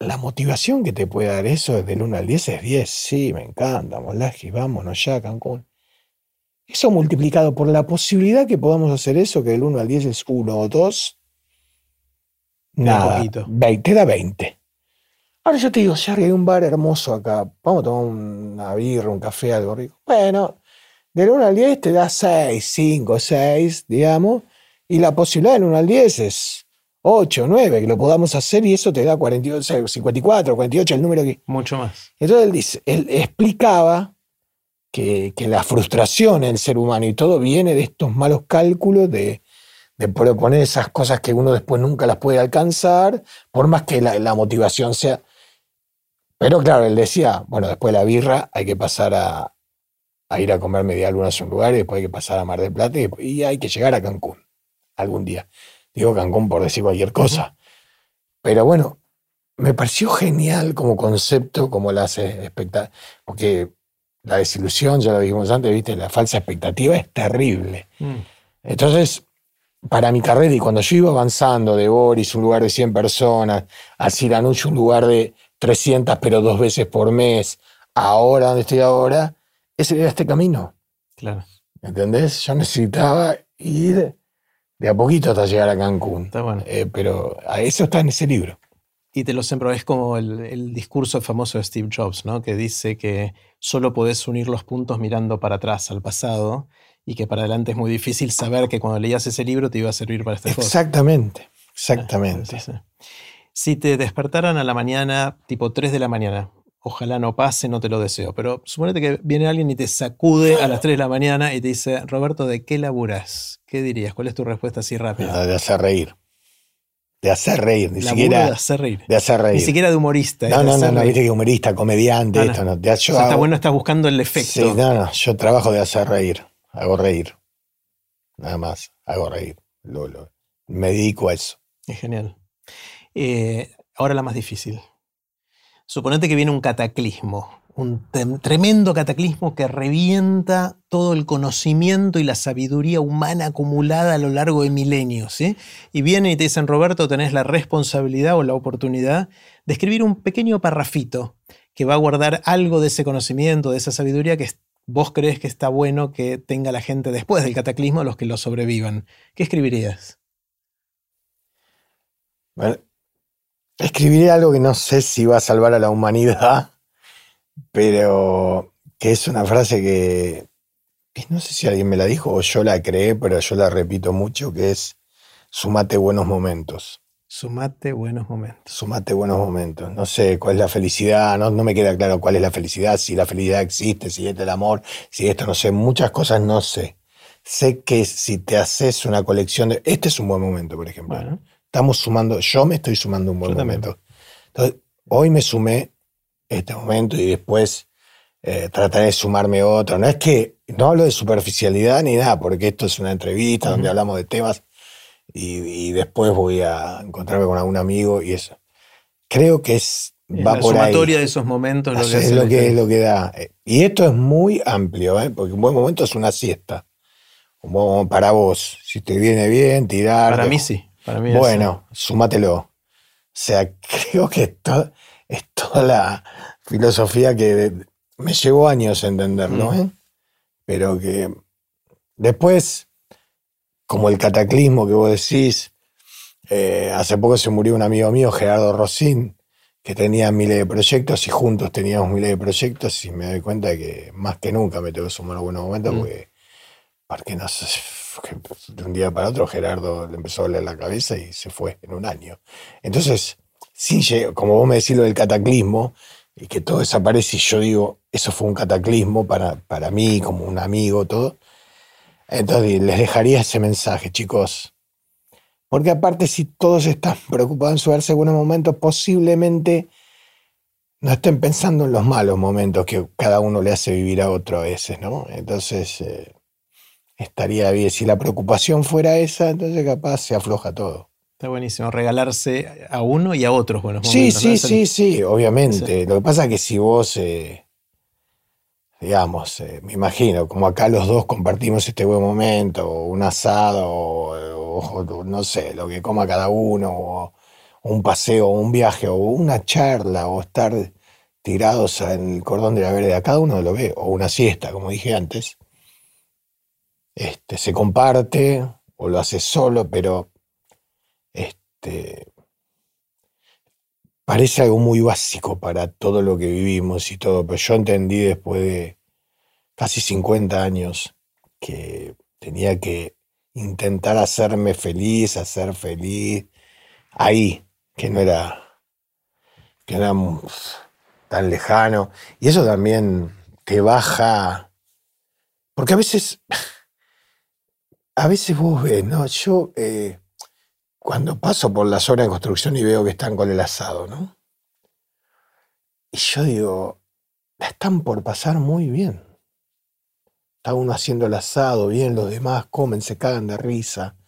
la motivación que te puede dar eso desde el 1 al 10 es 10. Sí, me encanta, Molaji, vámonos ya a Cancún. Eso multiplicado por la posibilidad que podamos hacer eso, que del 1 al 10 es 1 o 2, nada, 20, te da 20. Ahora yo te digo, Jerry, hay un bar hermoso acá, vamos a tomar una birra, un café, algo rico. Bueno, del 1 al 10 te da 6, 5, 6, digamos, y la posibilidad del 1 al 10 es 8, 9, que lo podamos hacer y eso te da 48, 54, 48, el número que... Mucho más. Entonces él, dice, él explicaba que, la frustración en el ser humano y todo viene de estos malos cálculos de, proponer esas cosas que uno después nunca las puede alcanzar, por más que la, motivación sea... Pero claro, él decía, bueno, después de la birra hay que pasar a, ir a comer media luna a un lugar y después hay que pasar a Mar del Plata y hay que llegar a Cancún algún día. Digo Cancún por decir cualquier cosa. Pero bueno, me pareció genial como concepto, como las expectativas, porque la desilusión, ya lo dijimos antes, viste, la falsa expectativa es terrible. Mm. Entonces, para mi carrera, y cuando yo iba avanzando de Boris, un lugar de 100 personas, a Siranuch, un lugar de 300, pero dos veces por mes, ahora donde estoy ahora, ese era este camino. Claro. ¿Entendés? Yo necesitaba ir de a poquito hasta llegar a Cancún. Está bueno. Eh, pero a eso está en ese libro. Y te lo siempre es como el, discurso famoso de Steve Jobs, ¿no? Que dice que solo podés unir los puntos mirando para atrás, al pasado, y que para adelante es muy difícil saber que cuando leías ese libro te iba a servir para esta cosa. Exactamente, exactamente. Si te despertaran a la mañana, tipo 3 de la mañana, ojalá no pase, no te lo deseo, pero suponete que viene alguien y te sacude a las 3 de la mañana y te dice, Roberto, ¿de qué laburas? ¿Qué dirías? ¿Cuál es tu respuesta así rápida? De hacer reír. De hacer reír, ni siquiera. De hacer reír. De hacer reír. Ni siquiera de humorista. No, no, no, no, viste que humorista, comediante, esto no. está bueno, estás buscando el efecto. Sí, no, no, yo trabajo de hacer reír. Hago reír. Nada más, hago reír. me dedico a eso. Es genial. Eh, ahora la más difícil. Suponete que viene un cataclismo, un tremendo cataclismo que revienta todo el conocimiento y la sabiduría humana acumulada a lo largo de milenios. Y viene y te dicen, Roberto, tenés la responsabilidad o la oportunidad de escribir un pequeño parrafito que va a guardar algo de ese conocimiento, de esa sabiduría que vos crees que está bueno que tenga la gente después del cataclismo, los que lo sobrevivan. ¿Qué escribirías? Escribiré algo que no sé si va a salvar a la humanidad, pero que es una frase que, no sé si alguien me la dijo o yo la creé, pero yo la repito mucho, que es sumate buenos momentos. Sumate buenos momentos. Sumate buenos momentos. No sé cuál es la felicidad, no, no me queda claro cuál es la felicidad, si la felicidad existe, si es el amor, si esto, no sé, muchas cosas no sé. Sé que si te haces una colección de... Este es un buen momento, por ejemplo estamos sumando, yo me estoy sumando un buen momento. Entonces, hoy me sumé este momento y después eh, trataré de sumarme otro. No es que, no hablo de superficialidad ni nada, porque esto es una entrevista donde hablamos de temas y, después voy a encontrarme con algún amigo y eso. Creo que es... Va la sumatoria de esos momentos lo que es, lo que, es lo que da. Y esto es muy amplio, ¿eh? porque un buen momento es una siesta. Como para vos, si te viene bien, tirar. Para mí sí bueno, súmatelo. O sea, (laughs) creo que esto es toda la filosofía que me llevó años entenderlo, mm. ¿eh? pero que después, como el cataclismo que vos decís, eh, hace poco se murió un amigo mío, Gerardo Rosín, que tenía miles de proyectos porque, no sé (laughs) de un día para otro Gerardo le empezó a doler la cabeza y se fue en un año. Entonces, como vos me decís lo del cataclismo, y que todo desaparece y yo digo, eso fue un cataclismo para, para mí, como un amigo, todo. Entonces les dejaría ese mensaje, chicos. Porque aparte, si todos están (laughs) preocupados en su buenos momentos, posiblemente no estén pensando en los malos momentos que cada uno le hace vivir a otro a veces, ¿no? Entonces, eh, estaría bien. Si la preocupación fuera esa, entonces capaz se afloja todo. Está buenísimo, regalarse a uno y a otros buenos Sí, momentos. ¿no? sí, el- sí, sí, obviamente. Lo que pasa es que si vos, eh, digamos, eh, me imagino, como acá los dos compartimos este buen momento, o un asado, o, o- o no sé, lo que coma cada uno, o un paseo, o un viaje, o una charla, o estar tirados en el cordón de la vereda, cada uno lo ve, o una siesta, como dije antes. Este, se comparte, o lo hace solo, pero este, parece algo muy básico para todo lo que vivimos y todo, pero yo entendí después de casi 50 años que tenía que intentar hacerme feliz, hacer feliz ahí, que no era, que era tan lejano. Y eso también te baja, porque a veces, a veces vos ves, ¿no? Yo... eh, cuando paso por la zona de construcción y veo que están con el asado, ¿no? Y yo digo, la están por pasar muy bien. Está uno haciendo el asado, bien, los demás comen, se cagan de risa,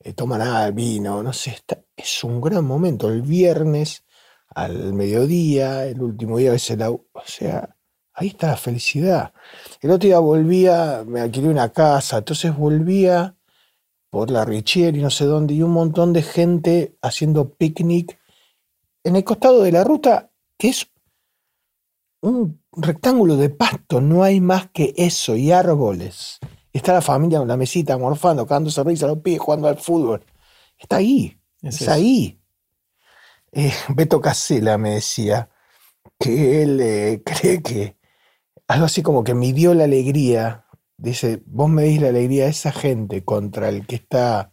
eh, toman ah, vino, no sé, está- es un gran momento. El viernes al mediodía, el último día, a veces la, o sea, ahí está la felicidad. El otro día volvía, me alquilé una casa, entonces volvía por la Richier y no sé dónde, y un montón de gente haciendo picnic en el costado de la ruta, que es un rectángulo de pasto, no hay más que eso, y árboles. Está la familia con la mesita morfando, cagándose risa a los pies, jugando al fútbol. Está ahí, Es ahí. Eh, Beto Casella me decía que él eh, (laughs) cree que algo así como que midió la alegría. Dice, vos medís la alegría de esa gente contra el que está,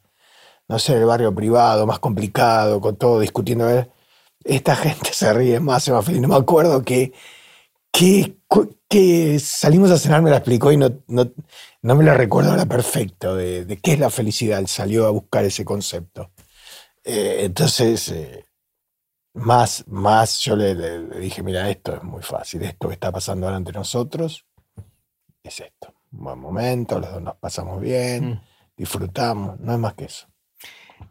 no sé, en el barrio privado, más complicado, con todo discutiendo. Esta gente (laughs) se ríe más, se más feliz. No me acuerdo que, que, que salimos a cenar, me la explicó y no, no, no me la recuerdo ahora perfecto de, de qué es la felicidad. Él salió a buscar ese concepto. Eh, entonces, eh, más, más yo le, le- le dije, mira, esto es muy fácil, esto que está pasando ahora entre nosotros es esto. Un buen momento, los dos nos pasamos bien, Mm. disfrutamos, no es más que eso.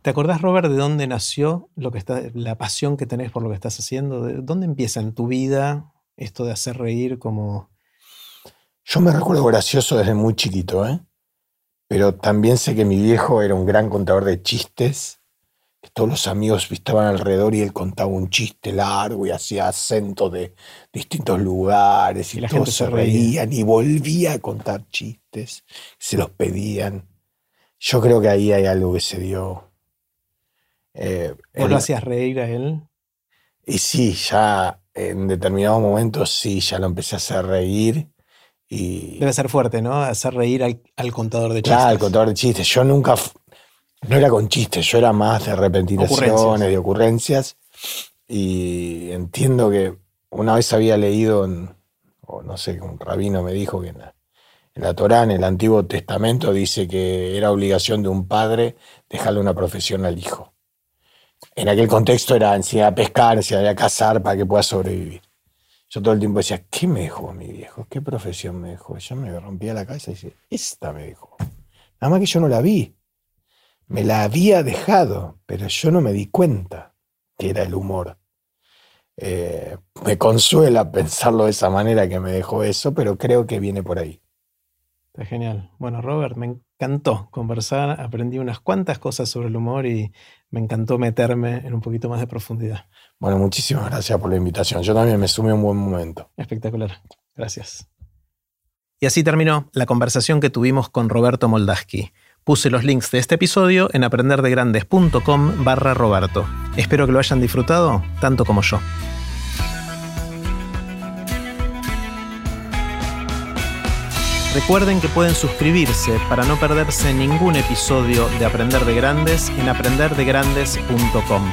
¿Te acordás, Robert, de dónde nació lo que está, la pasión que tenés por lo que estás haciendo? ¿De dónde empieza en tu vida esto de hacer reír como... Yo me recuerdo gracioso desde muy chiquito, ¿eh? Pero también sé que mi viejo era un gran contador de chistes, todos los amigos estaban alrededor y él contaba un chiste largo y hacía acentos de distintos lugares y, Y la todos gente se se reía. reían y volvía a contar chistes, se los pedían. Yo creo que ahí hay algo que se dio. Eh, ¿Vos lo hacías reír a él? y sí, ya en determinados momentos sí, ya lo empecé a hacer reír. Y Debe ser fuerte, ¿no? Hacer reír al, al contador de chistes. claro, el contador de chistes. Yo nunca, no era con chistes, yo era más de repentizaciones, Ocurrencias. de ocurrencias. Y entiendo que una vez había leído, en- o no sé, un rabino me dijo que en la, en la Torá, en el Antiguo Testamento, dice que era obligación de un padre dejarle una profesión al hijo. En aquel contexto era enseñar a pescar, enseñar a cazar para que pueda sobrevivir. Yo todo el tiempo decía, ¿qué me dejó mi viejo? ¿Qué profesión me dejó? Yo me rompía la cabeza y decía, esta me dejó. Nada más que yo no la vi. Me la había dejado, pero yo no me di cuenta que era el humor. Eh, me consuela pensarlo de esa manera que me dejó eso, pero creo que viene por ahí. Está genial. Bueno, Robert, me encantó conversar, aprendí unas cuantas cosas sobre el humor y me encantó meterme en un poquito más de profundidad. Bueno, muchísimas gracias por la invitación. Yo también me sumé a un buen momento. Espectacular. Gracias. Y así terminó la conversación que tuvimos con Roberto Moldaski. Puse los links de este episodio en aprenderdegrandes.com barra Roberto. Espero que lo hayan disfrutado tanto como yo. Recuerden que pueden suscribirse para no perderse ningún episodio de Aprender de Grandes en aprenderdegrandes.com.